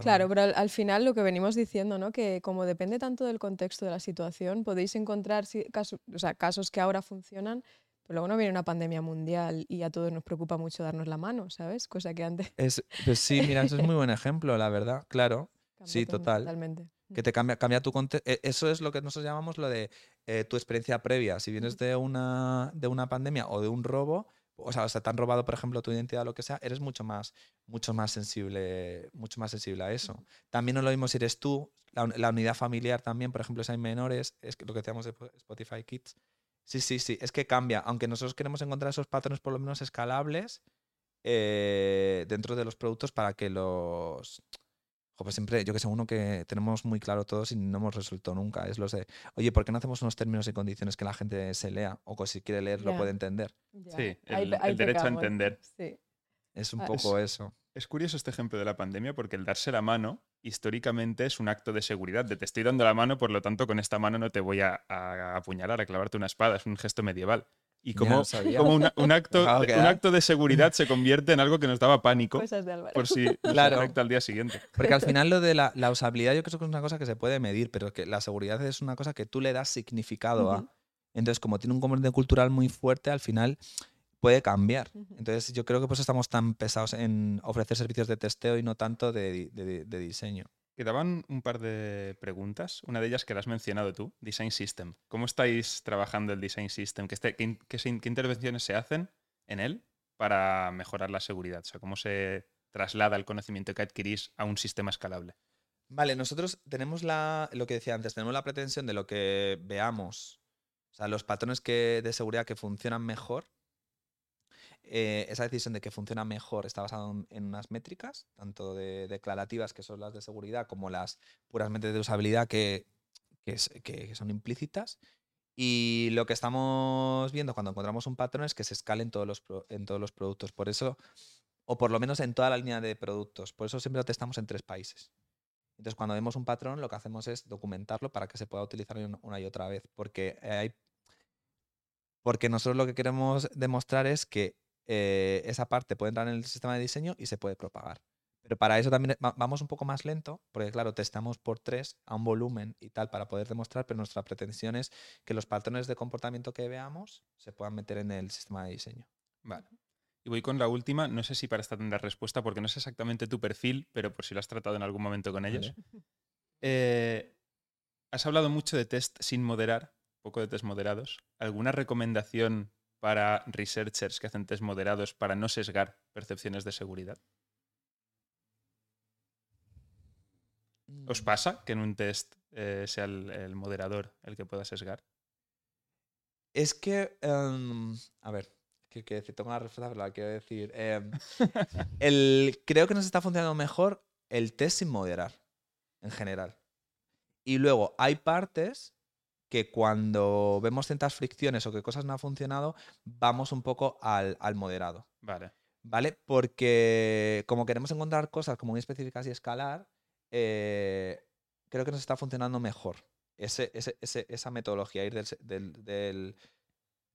Speaker 3: Claro, pero al, al final lo que venimos diciendo, ¿no? Que como depende tanto del contexto de la situación, podéis encontrar si- caso- o sea, casos que ahora funcionan, pero luego no viene una pandemia mundial y a todos nos preocupa mucho darnos la mano, ¿sabes? Cosa que antes
Speaker 2: Es, pues sí, mira, eso es muy buen ejemplo, la verdad, claro. Sí,
Speaker 3: to-
Speaker 2: total.
Speaker 3: totalmente.
Speaker 2: Que te cambia, cambia tu contexto. Eso es lo que nosotros llamamos lo de eh, tu experiencia previa. Si vienes de una, de una pandemia o de un robo, o sea, o sea, te han robado, por ejemplo, tu identidad o lo que sea, eres mucho más, mucho más sensible, mucho más sensible a eso. También no lo mismo si eres tú, la, uni- la unidad familiar también, por ejemplo, si hay menores, es lo que decíamos de Spo- Spotify Kids. Sí, sí, sí, es que cambia. Aunque nosotros queremos encontrar esos patrones por lo menos escalables eh, dentro de los productos para que los... Pues siempre, yo que sé, uno que tenemos muy claro todos y no hemos resuelto nunca, es los de, oye, ¿por qué no hacemos unos términos y condiciones que la gente se lea o que si quiere leer lo puede entender?
Speaker 1: Sí, el-
Speaker 3: pe- ahí
Speaker 1: el derecho a entender.
Speaker 3: Sí.
Speaker 2: Es un
Speaker 3: Ah,
Speaker 2: poco eso.
Speaker 1: Es curioso este ejemplo de la pandemia porque el darse la mano históricamente es un acto de seguridad. De te estoy dando la mano, por lo tanto con esta mano no te voy a, a apuñalar, a clavarte una espada. Es un gesto medieval. Y como, como una- un, acto, de- un acto de seguridad se convierte en algo que nos daba pánico
Speaker 3: Cosas de Álvaro.
Speaker 1: por si nos
Speaker 2: Claro.
Speaker 1: afecta al día siguiente.
Speaker 2: Porque al final lo de la, la usabilidad yo creo que es una cosa que se puede medir, pero que la seguridad es una cosa que tú le das significado a. Entonces, como tiene un componente cultural muy fuerte, al final puede cambiar. Entonces, yo creo que por eso estamos tan pesados en ofrecer servicios de testeo y no tanto de, di- de- de diseño.
Speaker 1: Quedaban un par de preguntas. Una de ellas que la has mencionado tú, Design System. ¿Cómo estáis trabajando el Design System? ¿Qué, este- qué intervenciones se hacen en él para mejorar la seguridad? O sea, ¿cómo se traslada el conocimiento que adquirís a un sistema escalable?
Speaker 2: Vale, nosotros tenemos la, lo que decía antes, tenemos la pretensión de lo que veamos, o sea, los patrones de seguridad que funcionan mejor. Eh, esa decisión de que funciona mejor está basada en, unas métricas, tanto de declarativas, que son las de seguridad, como las puramente de usabilidad, que, que son implícitas. Y lo que estamos viendo cuando encontramos un patrón es que se escale en todos los, en todos los productos. Por eso, o por lo menos en toda la línea de productos. Por eso siempre lo testamos en tres países. Entonces, cuando vemos un patrón, lo que hacemos es documentarlo para que se pueda utilizar un- una y otra vez. Porque eh, hay. Porque nosotros lo que queremos demostrar es que eh, esa parte puede entrar en el sistema de diseño y se puede propagar. Pero para eso también va- vamos un poco más lento, porque claro, testamos por tres a un volumen y tal para poder demostrar, pero nuestra pretensión es que los patrones de comportamiento que veamos se puedan meter en el sistema de diseño.
Speaker 1: Vale. Y voy con la última. No sé si para esta tendrás respuesta porque no es exactamente tu perfil, pero por si lo has tratado en algún momento con ellos. Eh, has hablado mucho de test sin moderar, poco de test moderados. ¿Alguna recomendación para researchers que hacen test moderados para no sesgar percepciones de seguridad? ¿Os
Speaker 2: Mm.
Speaker 1: pasa que en un test eh, sea el, el moderador el que pueda sesgar?
Speaker 2: Es que, em, a ver, que, que tengo una respuesta, pero la quiero decir. Em, el, creo que nos está funcionando mejor el test sin moderar, en general. Y luego hay partes que cuando vemos ciertas fricciones o que cosas no han funcionado, vamos un poco al, al moderado.
Speaker 1: Vale.
Speaker 2: ¿Vale? Porque como queremos encontrar cosas como muy específicas y escalar, eh, creo que nos está funcionando mejor ese, ese- ese- esa metodología, ir del, del- del-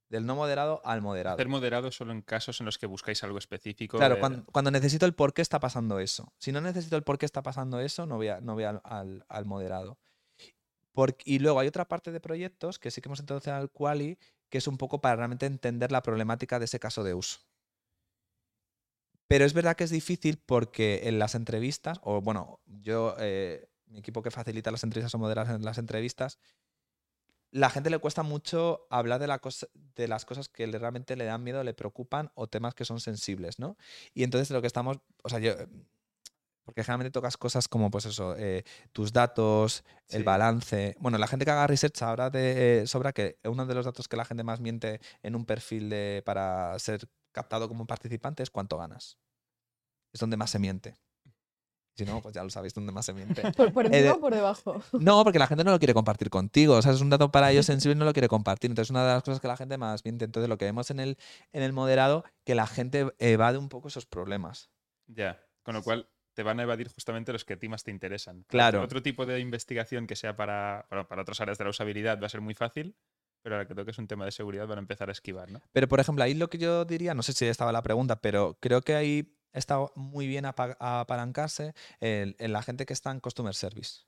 Speaker 2: del no moderado al moderado.
Speaker 1: Hacer moderado solo en casos en los que buscáis algo específico.
Speaker 2: Claro,
Speaker 1: de-
Speaker 2: cuando, cuando necesito el por qué está pasando eso. Si no necesito el por qué está pasando eso, no voy, a- no voy al, al- al moderado. Por- y luego hay otra parte de proyectos que sí que hemos introducido al Quali, que es un poco para realmente entender la problemática de ese caso de uso. Pero es verdad que es difícil porque en las entrevistas, o bueno, yo, eh, mi equipo que facilita las entrevistas o modera las entrevistas, la gente le cuesta mucho hablar de, la cosa- de las cosas que realmente le dan miedo, le preocupan o temas que son sensibles, ¿no? Y entonces lo que estamos, porque generalmente tocas cosas como, pues eso, eh, tus datos, el balance. Bueno, la gente que haga research sabrá de, eh, sobra que uno de los datos que la gente más miente en un perfil de, para ser captado como participante es cuánto ganas. Es donde más se miente. Si no, pues ya lo sabéis dónde más se miente.
Speaker 3: ¿Por, por
Speaker 2: Eh,
Speaker 3: encima o por debajo?
Speaker 2: No, porque la gente no lo quiere compartir contigo. O sea, es un dato para ellos sensible y no lo quiere compartir. Entonces, una de las cosas que la gente más miente. Entonces, lo que vemos en el, en el moderado, que la gente evade un poco esos problemas.
Speaker 1: Ya. Con lo cual te van a evadir justamente los que a ti más te interesan.
Speaker 2: Claro.
Speaker 1: Otro tipo de investigación que sea para, para, para otras áreas de la usabilidad va a ser muy fácil, pero ahora que toques un tema de seguridad van a empezar a esquivar, ¿no?
Speaker 2: Pero, por ejemplo, ahí lo que yo diría, no sé si estaba la pregunta, pero creo que ahí está muy bien apa- apalancarse en, en la gente que está en Customer Service.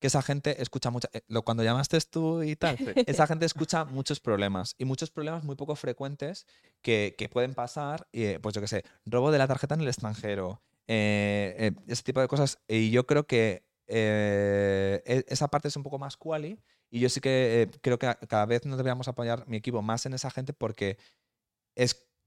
Speaker 2: Que esa gente escucha mucho. eh, Cuando llamaste tú y tal, esa gente escucha muchos problemas y muchos problemas muy poco frecuentes que, que pueden pasar, eh, pues yo qué sé, robo de la tarjeta en el extranjero, eh, eh, ese tipo de cosas. Y yo creo que eh, e- esa parte es un poco más quali y yo sí que creo que cada vez nos deberíamos apoyar mi equipo más en esa gente porque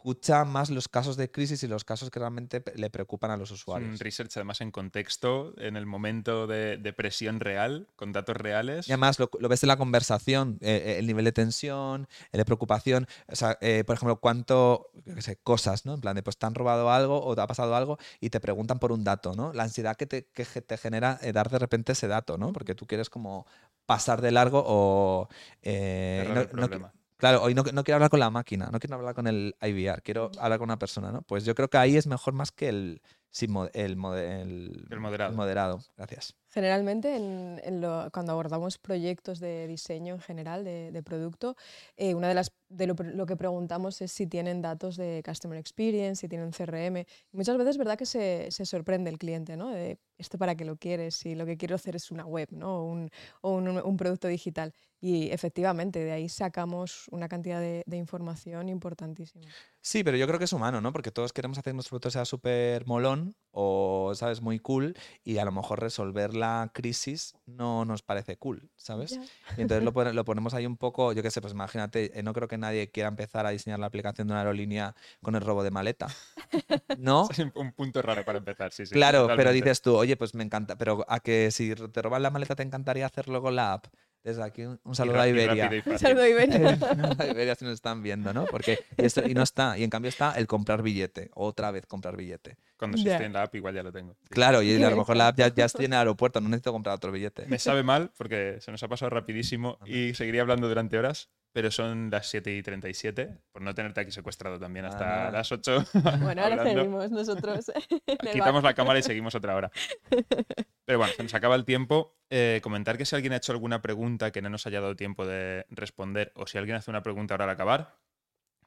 Speaker 2: escucha más los casos de crisis y los casos que realmente le preocupan a los
Speaker 1: Es un
Speaker 2: usuarios.
Speaker 1: research además en contexto, en el momento de, de presión real, con datos reales.
Speaker 2: Y además lo, lo ves en la conversación, eh, eh, el nivel de tensión, el de preocupación. O sea, eh, por ejemplo, cuánto, qué sé, cosas, ¿no? En plan de, pues te han robado algo o te ha pasado algo y te preguntan por un dato, ¿no? La ansiedad que te, que ge- te genera eh, dar de repente ese dato, ¿no? Porque tú quieres como pasar de largo o... eh, no- no. Claro, hoy no, no quiero hablar con la máquina, no quiero hablar con el IVR, quiero hablar con una persona, ¿no? Pues yo creo que ahí es mejor más que el, el, el-
Speaker 1: El moderado.
Speaker 2: el moderado. Gracias.
Speaker 3: Generalmente, en, en lo- cuando abordamos proyectos de diseño en general, de, de producto, eh, una de las de lo, lo que preguntamos es si tienen datos de Customer Experience, si tienen CRM. Muchas veces es verdad que se, se sorprende el cliente, ¿no? De esto para qué lo quieres, si lo que quiero hacer es una web, ¿no? O un, o un, un producto digital. Y efectivamente, de ahí sacamos una cantidad de, de información importantísima.
Speaker 2: Sí, pero yo creo que es humano, ¿no? Porque todos queremos hacer que nuestro producto sea súper molón o, ¿sabes? Muy cool y a lo mejor resolver la crisis no nos parece cool, ¿sabes? Y entonces lo, pone- lo ponemos ahí un poco, yo qué sé, pues imagínate, eh, no creo que nadie quiera empezar a diseñar la aplicación de una aerolínea con el robo de maleta, ¿no?
Speaker 1: Es un punto raro para empezar, sí, sí.
Speaker 2: Claro, pero dices tú, oye, pues me encanta, pero a que si te roban la maleta te encantaría hacerlo con la app. Desde aquí un, saludo a Iberia.
Speaker 3: Un saludo, Iberia.
Speaker 2: a Iberia si nos están viendo, ¿no? Porque y, esto- y no está, y en cambio está el comprar billete, otra vez comprar billete.
Speaker 1: Cuando si
Speaker 3: Ya.
Speaker 1: estoy en la app igual ya lo tengo. Sí.
Speaker 2: Claro, y a lo mejor la app ya, ya estoy en el aeropuerto, no necesito comprar otro billete.
Speaker 1: Me sabe mal porque se nos ha pasado rapidísimo y seguiría hablando durante horas, pero son las 7 y 37, por no tenerte aquí secuestrado también hasta
Speaker 2: nada.
Speaker 1: las 8.
Speaker 3: Bueno, ahora seguimos nosotros.
Speaker 1: Quitamos la cámara y seguimos otra hora. Pero bueno, se nos acaba el tiempo. Eh, comentar que si alguien ha hecho alguna pregunta que no nos haya dado tiempo de responder, o si alguien hace una pregunta ahora al acabar,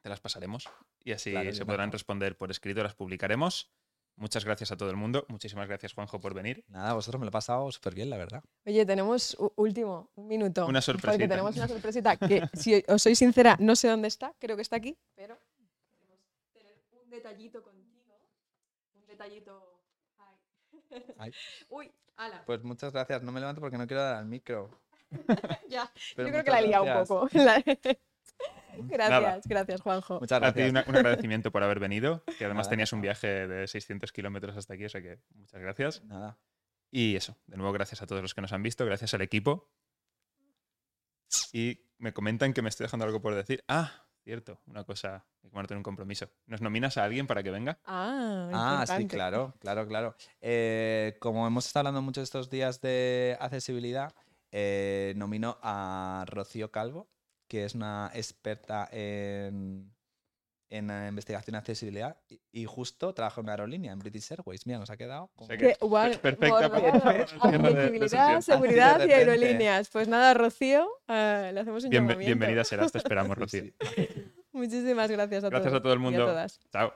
Speaker 1: te las pasaremos. Y así
Speaker 2: Claro,
Speaker 1: se podrán responder por escrito, las publicaremos. Muchas gracias a todo el mundo. Muchísimas gracias, Juanjo, por venir.
Speaker 2: Nada, vosotros me lo he pasado súper bien, la verdad.
Speaker 3: Oye, tenemos último, un minuto.
Speaker 1: Una
Speaker 3: Porque
Speaker 1: sorpresita.
Speaker 3: tenemos una sorpresita que, si os soy sincera, no sé dónde está, creo que está aquí, pero queremos tener un detallito contigo. Un detallito. Ay.
Speaker 2: Ay.
Speaker 3: Uy, ala.
Speaker 2: Pues muchas gracias. No me levanto porque no quiero dar al micro.
Speaker 3: ya,
Speaker 2: pero
Speaker 3: yo creo que la he liado
Speaker 2: gracias.
Speaker 3: un poco. Gracias, gracias, Juanjo.
Speaker 2: Muchas
Speaker 1: A ti
Speaker 2: gracias.
Speaker 1: una- un agradecimiento por haber venido, que además
Speaker 2: Nada,
Speaker 1: tenías un viaje de 600 kilómetros hasta aquí, o sea que muchas gracias.
Speaker 2: Nada.
Speaker 1: Y eso, de nuevo gracias a todos los que nos han visto, gracias al equipo. Y me comentan que me estoy dejando algo por decir. Ah, Cierto, una cosa, hay que mantener un compromiso. ¿Nos nominas a alguien para que venga?
Speaker 3: Ah,
Speaker 2: Ah, sí, claro, claro, claro. Eh, como hemos estado hablando mucho estos días de accesibilidad, eh, nomino a Rocío Calvo, que es una experta en, en eh, investigación de accesibilidad y, y justo trabaja en una aerolínea, en British Airways. Mira, nos ha quedado. como-
Speaker 3: Que, guau,
Speaker 1: perfecta
Speaker 3: Accesibilidad, seguridad y aerolíneas. Pues nada, Rocío, eh, le hacemos un llamamiento.
Speaker 1: bienvenida serás, te esperamos, Rocío.
Speaker 2: sí.
Speaker 3: Muchísimas gracias a
Speaker 1: Gracias
Speaker 3: todos
Speaker 1: a todo el
Speaker 3: y
Speaker 1: mundo.
Speaker 3: todas.
Speaker 1: Chao.